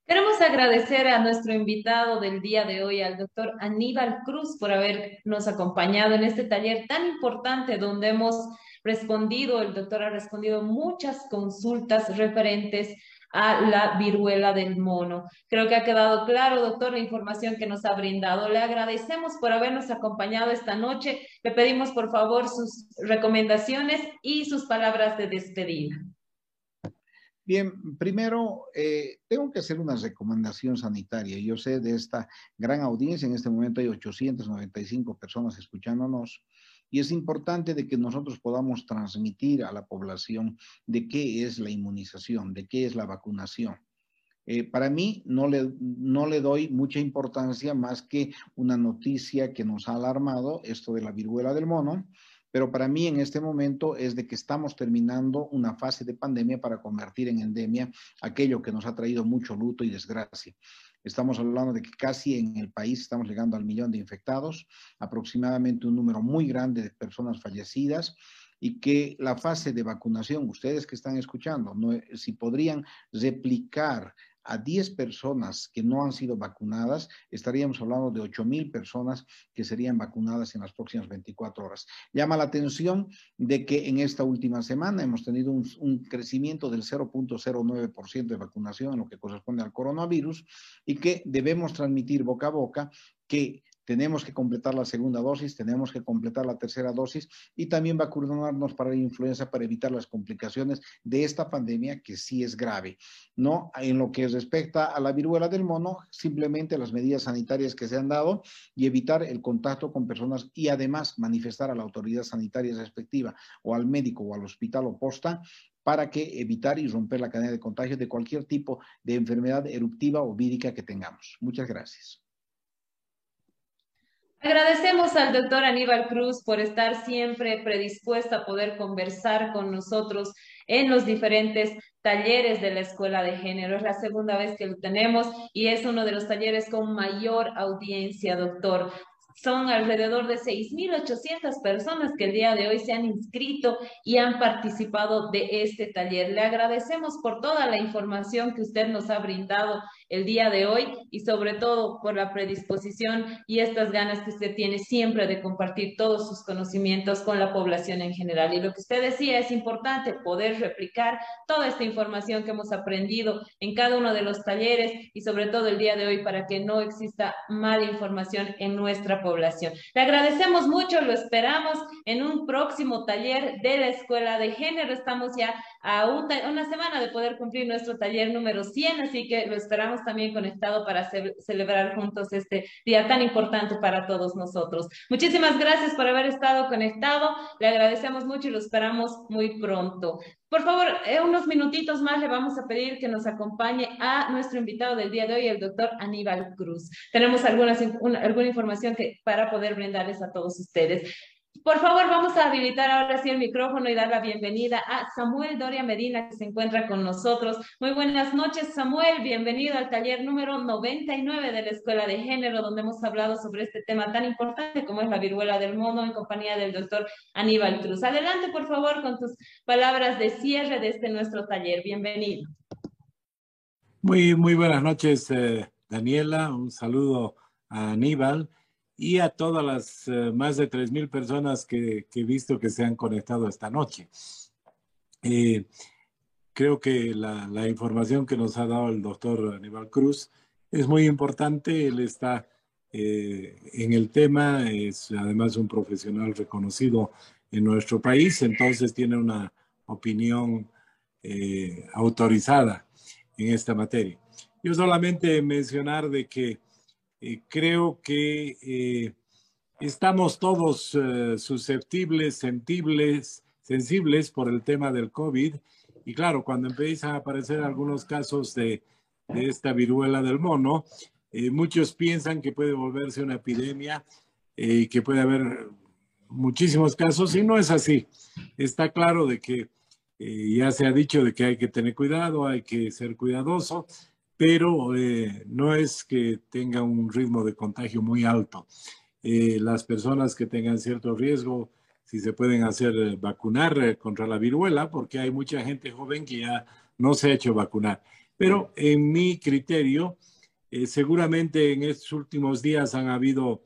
Queremos agradecer a nuestro invitado del día de hoy, al doctor Aníbal Cruz, por habernos acompañado en este taller tan importante donde hemos respondido, el doctor ha respondido muchas consultas referentes a la viruela del mono. Creo que ha quedado claro, doctor, la información que nos ha brindado. Le agradecemos por habernos acompañado esta noche. Le pedimos, por favor, sus recomendaciones y sus palabras de despedida. Bien, primero, eh, tengo que hacer una recomendación sanitaria. Yo sé de esta gran audiencia, en este momento hay 895 personas escuchándonos, y es importante de que nosotros podamos transmitir a la población de qué es la inmunización, de qué es la vacunación. Eh, para mí no le, no le doy mucha importancia más que una noticia que nos ha alarmado, esto de la viruela del mono, pero para mí en este momento es de que estamos terminando una fase de pandemia para convertir en endemia aquello que nos ha traído mucho luto y desgracia. Estamos hablando de que casi en el país estamos llegando al millón de infectados, aproximadamente un número muy grande de personas fallecidas y que la fase de vacunación, ustedes que están escuchando, si podrían replicar a 10 personas que no han sido vacunadas, estaríamos hablando de 8 mil personas que serían vacunadas en las próximas 24 horas. Llama la atención de que en esta última semana hemos tenido un, crecimiento del 0.09% de vacunación en lo que corresponde al coronavirus y que debemos transmitir boca a boca que tenemos que completar la segunda dosis, tenemos que completar la tercera dosis y también vacunarnos para la influenza para evitar las complicaciones de esta pandemia que sí es grave. ¿no? En lo que respecta a la viruela del mono, simplemente las medidas sanitarias que se han dado y evitar el contacto con personas y además manifestar a la autoridad sanitaria respectiva o al médico o al hospital o posta para que evitar y romper la cadena de contagio de cualquier tipo de enfermedad eruptiva o vírica que tengamos. Muchas gracias. Agradecemos al doctor Aníbal Cruz por estar siempre predispuesto a poder conversar con nosotros en los diferentes talleres de la Escuela de Género. Es la segunda vez que lo tenemos y es uno de los talleres con mayor audiencia, doctor. Son alrededor de 6.800 personas que el día de hoy se han inscrito y han participado de este taller. Le agradecemos por toda la información que usted nos ha brindado el día de hoy y sobre todo por la predisposición y estas ganas que usted tiene siempre de compartir todos sus conocimientos con la población en general. Y lo que usted decía es importante poder replicar toda esta información que hemos aprendido en cada uno de los talleres y sobre todo el día de hoy para que no exista mala información en nuestra población. Le agradecemos mucho, lo esperamos en un próximo taller de la Escuela de Género. Estamos ya a una semana de poder cumplir nuestro taller número 100, así que lo esperamos también conectado para celebrar juntos este día tan importante para todos nosotros. Muchísimas gracias por haber estado conectado. Le agradecemos mucho y lo esperamos muy pronto. Por favor, eh, unos minutitos más le vamos a pedir que nos acompañe a nuestro invitado del día de hoy, el doctor Aníbal Cruz. Tenemos algunas, alguna información que, para poder brindarles a todos ustedes. Por favor, vamos a habilitar ahora sí el micrófono y dar la bienvenida a Samuel Doria Medina, que se encuentra con nosotros. Muy buenas noches, Samuel. Bienvenido al taller número 99 de la Escuela de Género, donde hemos hablado sobre este tema tan importante como es la viruela del mono, en compañía del doctor Aníbal Cruz. Adelante, por favor, con tus palabras de cierre de este nuestro taller. Bienvenido. Muy, muy buenas noches, eh, Daniela. Un saludo a Aníbal y a todas las eh, más de 3.000 personas que, he visto que se han conectado esta noche. Eh, creo que la, la, información que nos ha dado el doctor Aníbal Cruz es muy importante. Él está eh, en el tema, es además un profesional reconocido en nuestro país, entonces tiene una opinión autorizada en esta materia. Yo solamente mencionar de que eh, creo que eh, estamos todos eh, susceptibles, sensibles, sensibles por el tema del COVID. Y claro, cuando empiezan a aparecer algunos casos de, de esta viruela del mono, muchos piensan que puede volverse una epidemia y que puede haber muchísimos casos y no es así. Está claro de que ya se ha dicho de que hay que tener cuidado, hay que ser cuidadoso, pero eh, no es que tenga un ritmo de contagio muy alto. Eh, las personas que tengan cierto riesgo, si se pueden hacer eh, vacunar contra la viruela, porque hay mucha gente joven que ya no se ha hecho vacunar. Pero en mi criterio, seguramente en estos últimos días han habido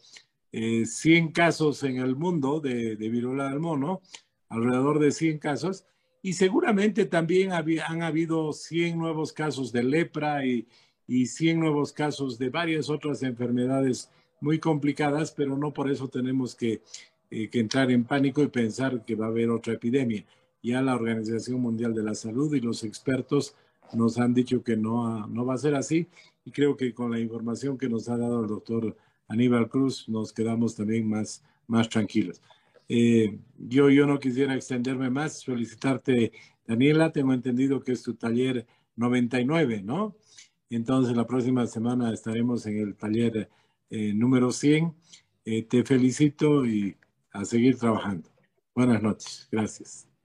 100 casos en el mundo de, de viruela del mono, alrededor de 100 casos, y seguramente también han habido 100 nuevos casos de lepra y, y 100 nuevos casos de varias otras enfermedades muy complicadas, pero no por eso tenemos que, eh, que, entrar en pánico y pensar que va a haber otra epidemia. Ya la Organización Mundial de la Salud y los expertos nos han dicho que no, no va a ser así y creo que con la información que nos ha dado el doctor Aníbal Cruz nos quedamos también más, más tranquilos. Eh, yo, yo no quisiera extenderme más, felicitarte, Daniela. Tengo entendido que es tu taller 99, ¿no? Entonces, la próxima semana estaremos en el taller eh, número 100. Eh, te felicito y a seguir trabajando. Buenas noches. Gracias.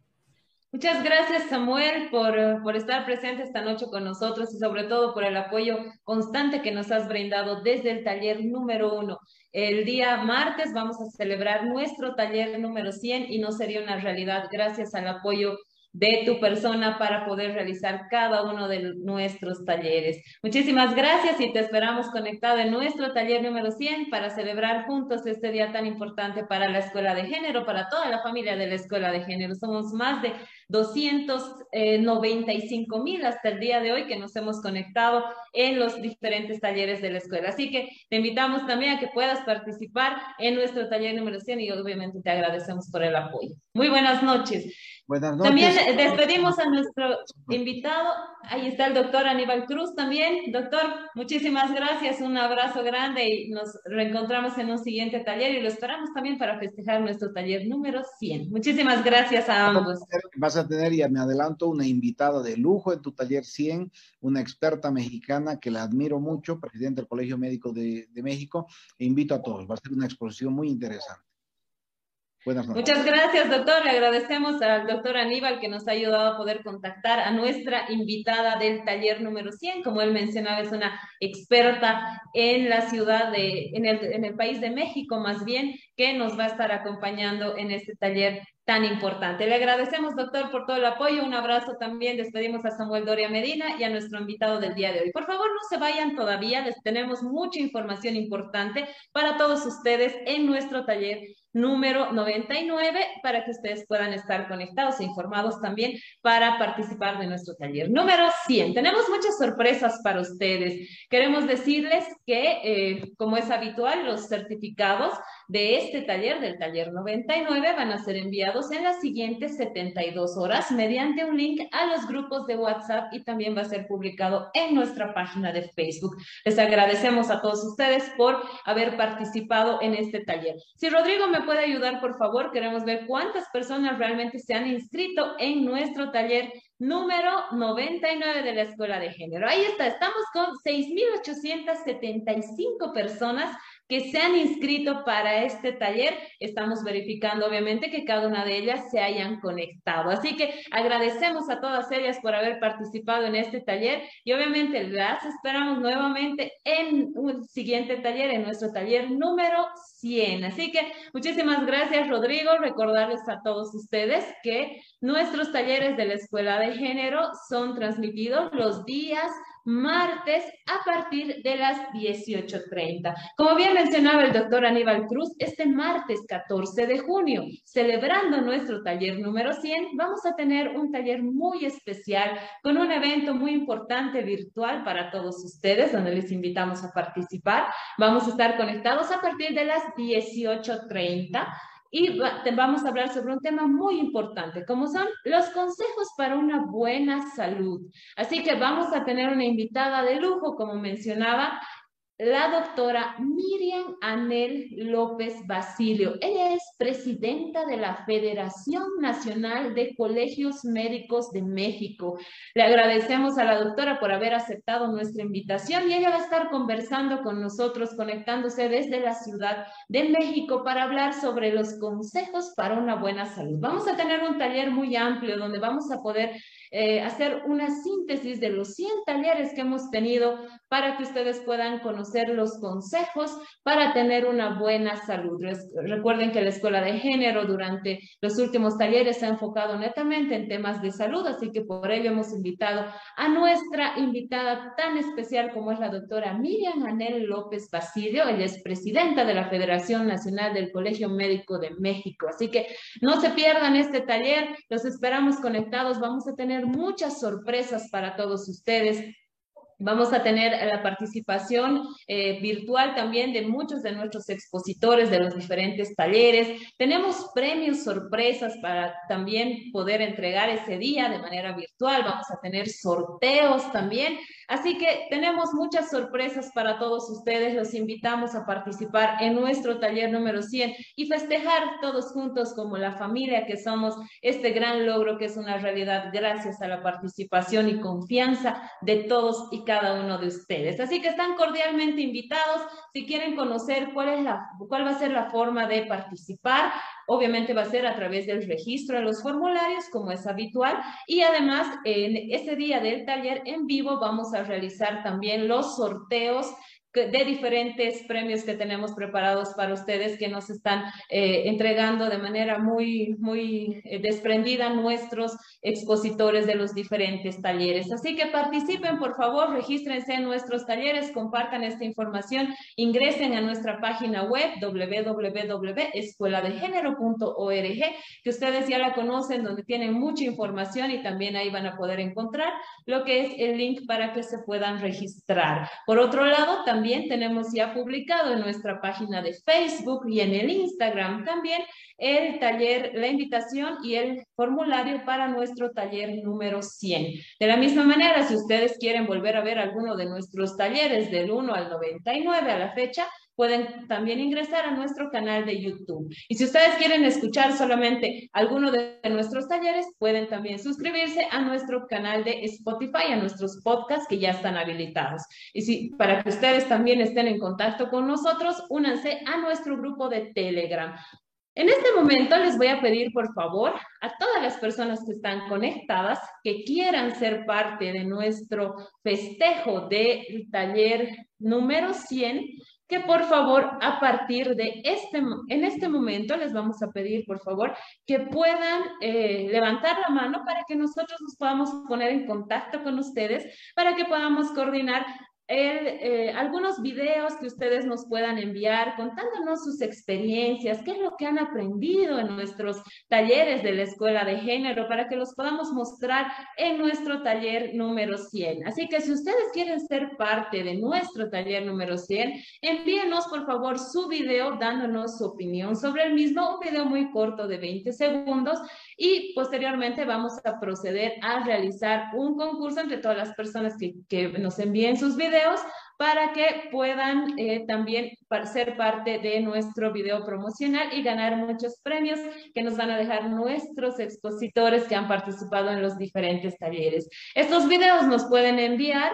Muchas gracias, Samuel, por, por, estar presente esta noche con nosotros y sobre todo por el apoyo constante que nos has brindado desde el taller número uno. El día martes vamos a celebrar nuestro taller número 100 y no sería una realidad gracias al apoyo de tu persona para poder realizar cada uno de nuestros talleres. Muchísimas gracias y te esperamos conectado en nuestro taller número 100 para celebrar juntos este día tan importante para la Escuela de Género, para toda la familia de la Escuela de Género. Somos más de 295 mil hasta el día de hoy que nos hemos conectado en los diferentes talleres de la escuela. Así que te invitamos también a que puedas participar en nuestro taller número 100 y obviamente te agradecemos por el apoyo. Muy buenas noches. Buenas noches. También despedimos a nuestro invitado. Ahí está el doctor Aníbal Cruz también. Doctor, muchísimas gracias. Un abrazo grande y nos reencontramos en un siguiente taller y lo esperamos también para festejar nuestro taller número 100. Muchísimas gracias a ambos. Vas a tener, ya me adelanto, una invitada de lujo en tu taller 100, una experta mexicana que la admiro mucho, presidente del Colegio Médico de, de México. E invito a todos. Va a ser una exposición muy interesante. Buenas noches. Muchas gracias, doctor. Le agradecemos al doctor Aníbal que nos ha ayudado a poder contactar a nuestra invitada del taller número 100. Como él mencionaba, es una experta en la ciudad de, en el, en el país de México, más bien, que nos va a estar acompañando en este taller tan importante. Le agradecemos, doctor, por todo el apoyo. Un abrazo también. Despedimos a Samuel Doria Medina y a nuestro invitado del día de hoy. Por favor, no se vayan todavía. Les tenemos mucha información importante para todos ustedes en nuestro taller número 99 para que ustedes puedan estar conectados e informados también para participar de nuestro taller. Número 100. Tenemos muchas sorpresas para ustedes. Queremos decirles que, eh, como es habitual, los certificados de este taller, del taller 99, van a ser enviados en las siguientes 72 horas mediante un link a los grupos de WhatsApp y también va a ser publicado en nuestra página de Facebook. Les agradecemos a todos ustedes por haber participado en este taller. Si Rodrigo me puede ayudar, por favor, queremos ver cuántas personas realmente se han inscrito en nuestro taller número 99 de la Escuela de Género. Ahí está, estamos con 6.875 personas que se han inscrito para este taller. Estamos verificando, obviamente, que cada una de ellas se hayan conectado. Así que agradecemos a todas ellas por haber participado en este taller y obviamente las esperamos nuevamente en un siguiente taller, en nuestro taller número 100. Así que muchísimas gracias, Rodrigo. Recordarles a todos ustedes que nuestros talleres de la Escuela de Género son transmitidos los días martes a partir de las 18.30. Como bien mencionaba el doctor Aníbal Cruz, este martes 14 de junio, celebrando nuestro taller número 100, vamos a tener un taller muy especial con un evento muy importante virtual para todos ustedes, donde les invitamos a participar. Vamos a estar conectados a partir de las 18.30 y vamos a hablar sobre un tema muy importante, como son los consejos para una buena salud. Así que vamos a tener una invitada de lujo, como mencionaba, la doctora Miriam Anel López Basilio. Ella es presidenta de la Federación Nacional de Colegios Médicos de México. Le agradecemos a la doctora por haber aceptado nuestra invitación y ella va a estar conversando con nosotros, conectándose desde la Ciudad de México para hablar sobre los consejos para una buena salud. Vamos a tener un taller muy amplio donde vamos a poder eh, hacer una síntesis de los 100 talleres que hemos tenido para que ustedes puedan conocer los consejos para tener una buena salud. Recuerden que la Escuela de Género durante los últimos talleres se ha enfocado netamente en temas de salud, así que por ello hemos invitado a nuestra invitada tan especial como es la doctora Miriam Anel López Basilio. Ella es presidenta de la Federación Nacional del Colegio Médico de México. Así que no se pierdan este taller, los esperamos conectados. Vamos a tener muchas sorpresas para todos ustedes. Vamos a tener la participación eh, virtual también de muchos de nuestros expositores de los diferentes talleres. Tenemos premios sorpresas para también poder entregar ese día de manera virtual. Vamos a tener sorteos también. Así que tenemos muchas sorpresas para todos ustedes. Los invitamos a participar en nuestro taller número 100 y festejar todos juntos como la familia que somos este gran logro que es una realidad gracias a la participación y confianza de todos y cada uno de ustedes. Así que están cordialmente invitados. Si quieren conocer cuál, es la, cuál va a ser la forma de participar, obviamente va a ser a través del registro de los formularios, como es habitual. Y además, en ese día del taller en vivo vamos a realizar también los sorteos de diferentes premios que tenemos preparados para ustedes que nos están eh, entregando de manera muy, muy eh, desprendida nuestros expositores de los diferentes talleres. Así que participen, por favor, regístrense en nuestros talleres, compartan esta información, ingresen a nuestra página web www.escueladegénero.org, que ustedes ya la conocen, donde tienen mucha información y también ahí van a poder encontrar lo que es el link para que se puedan registrar. Por otro lado, también también tenemos ya publicado en nuestra página de Facebook y en el Instagram también el taller, la invitación y el formulario para nuestro taller número 100. De la misma manera, si ustedes quieren volver a ver alguno de nuestros talleres del 1 al 99 a la fecha, pueden también ingresar a nuestro canal de YouTube. Y si ustedes quieren escuchar solamente alguno de nuestros talleres, pueden también suscribirse a nuestro canal de Spotify, a nuestros podcasts que ya están habilitados. Y si para que ustedes también estén en contacto con nosotros, únanse a nuestro grupo de Telegram. En este momento les voy a pedir, por favor, a todas las personas que están conectadas, que quieran ser parte de nuestro festejo del taller número 100, que por favor a partir de este, en este momento les vamos a pedir por favor que puedan eh, levantar la mano para que nosotros nos podamos poner en contacto con ustedes, para que podamos coordinar eh, algunos videos que ustedes nos puedan enviar contándonos sus experiencias, qué es lo que han aprendido en nuestros talleres de la Escuela de Género para que los podamos mostrar en nuestro taller número 100. Así que si ustedes quieren ser parte de nuestro taller número 100, envíenos por favor su video dándonos su opinión sobre el mismo, un video muy corto de 20 segundos y posteriormente vamos a proceder a realizar un concurso entre todas las personas que, nos envíen sus videos para que puedan eh, también ser parte de nuestro video promocional y ganar muchos premios que nos van a dejar nuestros expositores que han participado en los diferentes talleres. Estos videos nos pueden enviar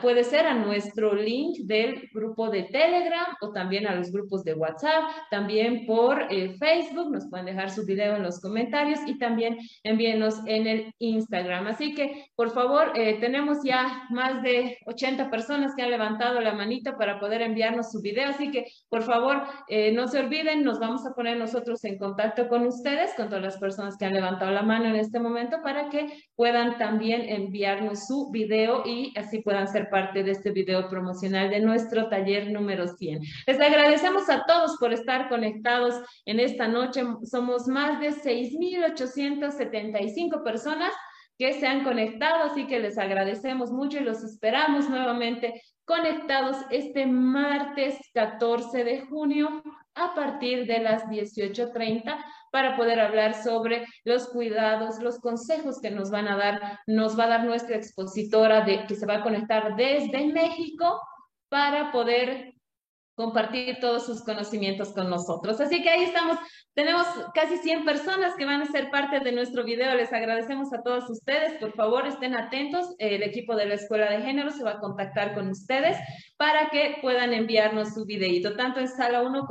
puede ser a nuestro link del grupo de Telegram o también a los grupos de WhatsApp, también por eh, Facebook, nos pueden dejar su video en los comentarios y también envíenos en el Instagram. Así que, por favor, eh, tenemos ya más de 80 personas que han levantado la manita para poder enviarnos su video, así que, por favor, eh, no se olviden, nos vamos a poner nosotros en contacto con ustedes, con todas las personas que han levantado la mano en este momento, para que puedan también enviarnos su video y así puedan ser parte de este video promocional de nuestro taller número 100. Les agradecemos a todos por estar conectados en esta noche. Somos más de 6.875 personas que se han conectado, así que les agradecemos mucho y los esperamos nuevamente conectados este martes 14 de junio a partir de las 18.30 para poder hablar sobre los cuidados, los consejos que nos van a dar, nos va a dar nuestra expositora de, que se va a conectar desde México para poder compartir todos sus conocimientos con nosotros. Así que ahí estamos, tenemos casi 100 personas que van a ser parte de nuestro video. Les agradecemos a todos ustedes. Por favor, estén atentos. El equipo de la Escuela de Género se va a contactar con ustedes para que puedan enviarnos su videito, tanto en sala 1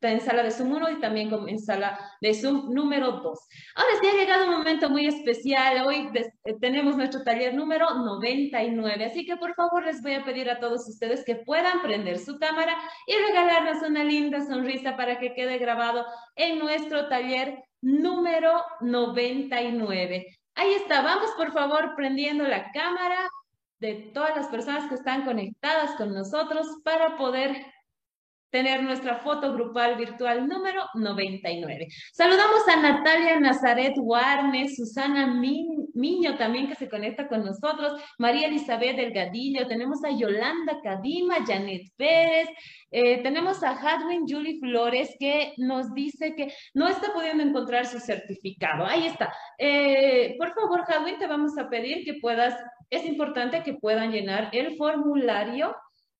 en sala de Zoom 1 y también en sala de Zoom número 2. Ahora sí ha llegado un momento muy especial. Hoy eh, tenemos nuestro taller número 99, así que por favor les voy a pedir a todos ustedes que puedan prender su cámara y regalarnos una linda sonrisa para que quede grabado en nuestro taller número 99. Ahí está, vamos por favor prendiendo la cámara de todas las personas que están conectadas con nosotros para poder tener nuestra foto grupal virtual número 99. Saludamos a Natalia Nazaret Warnes, Susana Miño también que se conecta con nosotros, María Elizabeth Delgadillo, tenemos a Yolanda Cadima, Janet Pérez, eh, tenemos a Hadwin Julie Flores que nos dice que no está pudiendo encontrar su certificado. Ahí está. Eh, por favor, Hadwin, te vamos a pedir que puedas, es importante que puedan llenar el formulario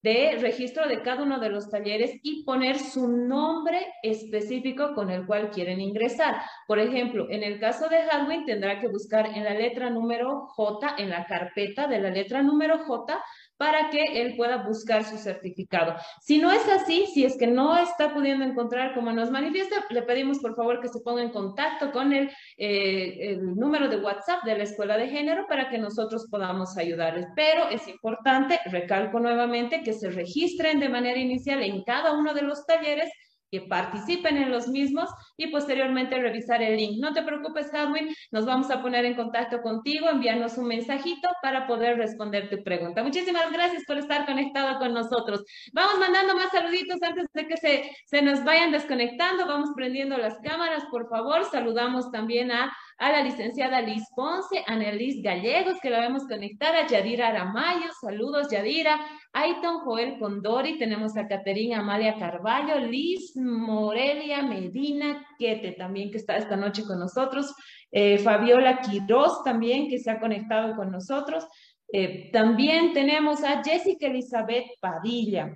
de registro de cada uno de los talleres y poner su nombre específico con el cual quieren ingresar. Por ejemplo, en el caso de Hadwin tendrá que buscar en la letra número J, en la carpeta de la letra número J, para que él pueda buscar su certificado. Si no es así, si es que no está pudiendo encontrar como nos manifiesta, le pedimos por favor que se ponga en contacto con el, eh, el número de WhatsApp de la Escuela de Género para que nosotros podamos ayudarles. Pero es importante, recalco nuevamente, que se registren de manera inicial en cada uno de los talleres que participen en los mismos y posteriormente revisar el link. No te preocupes, Hadwin, nos vamos a poner en contacto contigo, envíanos un mensajito para poder responder tu pregunta. Muchísimas gracias por estar conectado con nosotros. Vamos mandando más saluditos antes de que se, se nos vayan desconectando. Vamos prendiendo las cámaras, por favor. Saludamos también a a la licenciada Liz Ponce, a Nelis Gallegos, que la vemos conectar, a Yadira Aramayo, saludos Yadira, Aiton Joel Condori, tenemos a Caterina Amalia Carballo, Liz Morelia Medina, Quete también que está esta noche con nosotros, eh, Fabiola Quiroz también que se ha conectado con nosotros, eh, también tenemos a Jessica Elizabeth Padilla,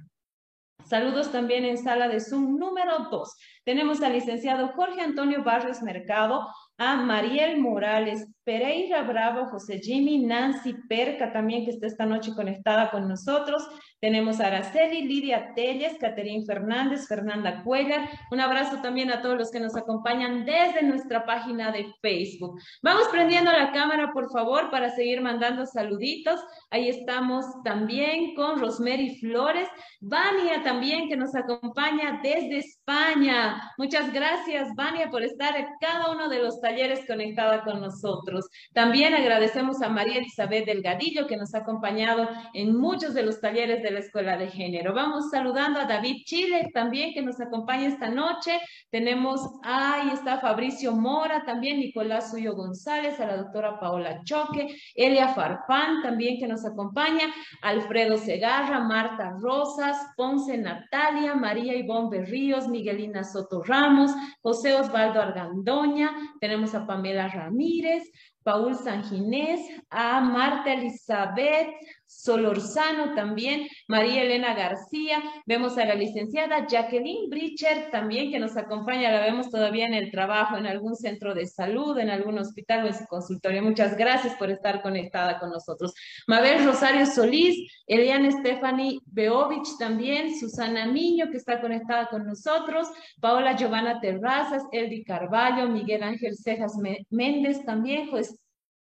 Saludos también en sala de Zoom número 2. Tenemos al licenciado Jorge Antonio Barrios Mercado, a Mariel Morales, Pereira Bravo, José Jimmy, Nancy Perca también que está esta noche conectada con nosotros. Tenemos a Araceli, Lidia Telles, Caterín Fernández, Fernanda Cuellar. Un abrazo también a todos los que nos acompañan desde nuestra página de Facebook. Vamos prendiendo la cámara, por favor, para seguir mandando saluditos. Ahí estamos también con Rosemary Flores. Vania también que nos acompaña desde España. Muchas gracias, Vania, por estar en cada uno de los talleres conectada con nosotros. También agradecemos a María Elizabeth Delgadillo que nos ha acompañado en muchos de los talleres de la Escuela de Género. Vamos saludando a David Chile también que nos acompaña esta noche. Tenemos, ahí está Fabricio Mora, también Nicolás Suyo González, a la doctora Paola Choque, Elia Farfán también que nos acompaña, Alfredo Segarra, Marta Rosas, Ponce Natalia, María Ivonne Berríos, Miguelina Soto Ramos, José Osvaldo Argandoña, tenemos a Pamela Ramírez, Paul Sanginés, a Marta Elizabeth Solorzano también, María Elena García, vemos a la licenciada Jacqueline Bricher también que nos acompaña, la vemos todavía en el trabajo, en algún centro de salud, en algún hospital o en su consultorio. Muchas gracias por estar conectada con nosotros. Mabel Rosario Solís, Eliana Stephanie Beovich también, Susana Miño que está conectada con nosotros, Paola Giovanna Terrazas, Eldi Carballo, Miguel Ángel Cejas Méndez también,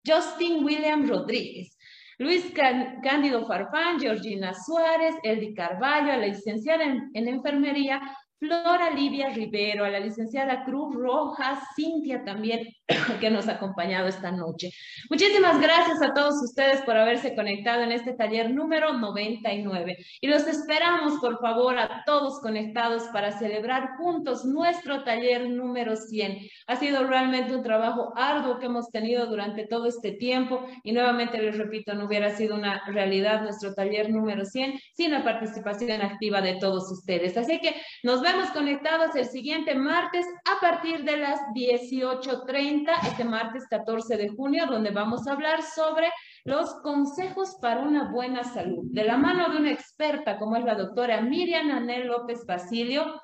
Justin William Rodríguez. Luis Cándido Farfán, Georgina Suárez, Eldi Carballo, la licenciada en, en enfermería, Flora Livia Rivero, a la licenciada Cruz Rojas, Cintia también, que nos ha acompañado esta noche. Muchísimas gracias a todos ustedes por haberse conectado en este taller número 99. Y los esperamos, por favor, a todos conectados para celebrar juntos nuestro taller número 100. Ha sido realmente un trabajo arduo que hemos tenido durante todo este tiempo y nuevamente les repito, no hubiera sido una realidad nuestro taller número 100 sin la participación activa de todos ustedes. Así que nos vemos conectados el siguiente martes a partir de las 18.30, este martes 14 de junio, donde vamos a hablar sobre los consejos para una buena salud, de la mano de una experta como es la doctora Miriam Anel López Basilio,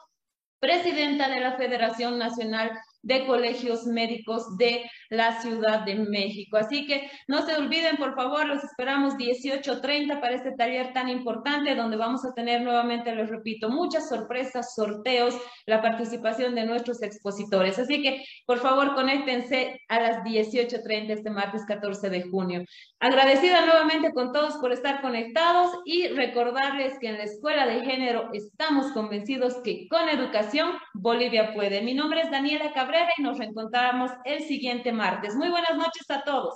presidenta de la Federación Nacional de colegios médicos de la Ciudad de México. Así que no se olviden, por favor, los esperamos 18.30 para este taller tan importante donde vamos a tener nuevamente, les repito, muchas sorpresas, sorteos, la participación de nuestros expositores. Así que, por favor, conéctense a las 18.30 este martes 14 de junio. Agradecida nuevamente con todos por estar conectados y recordarles que en la Escuela de Género estamos convencidos que con educación Bolivia puede. Mi nombre es Daniela Y nos reencontramos el siguiente martes. Muy buenas noches a todos.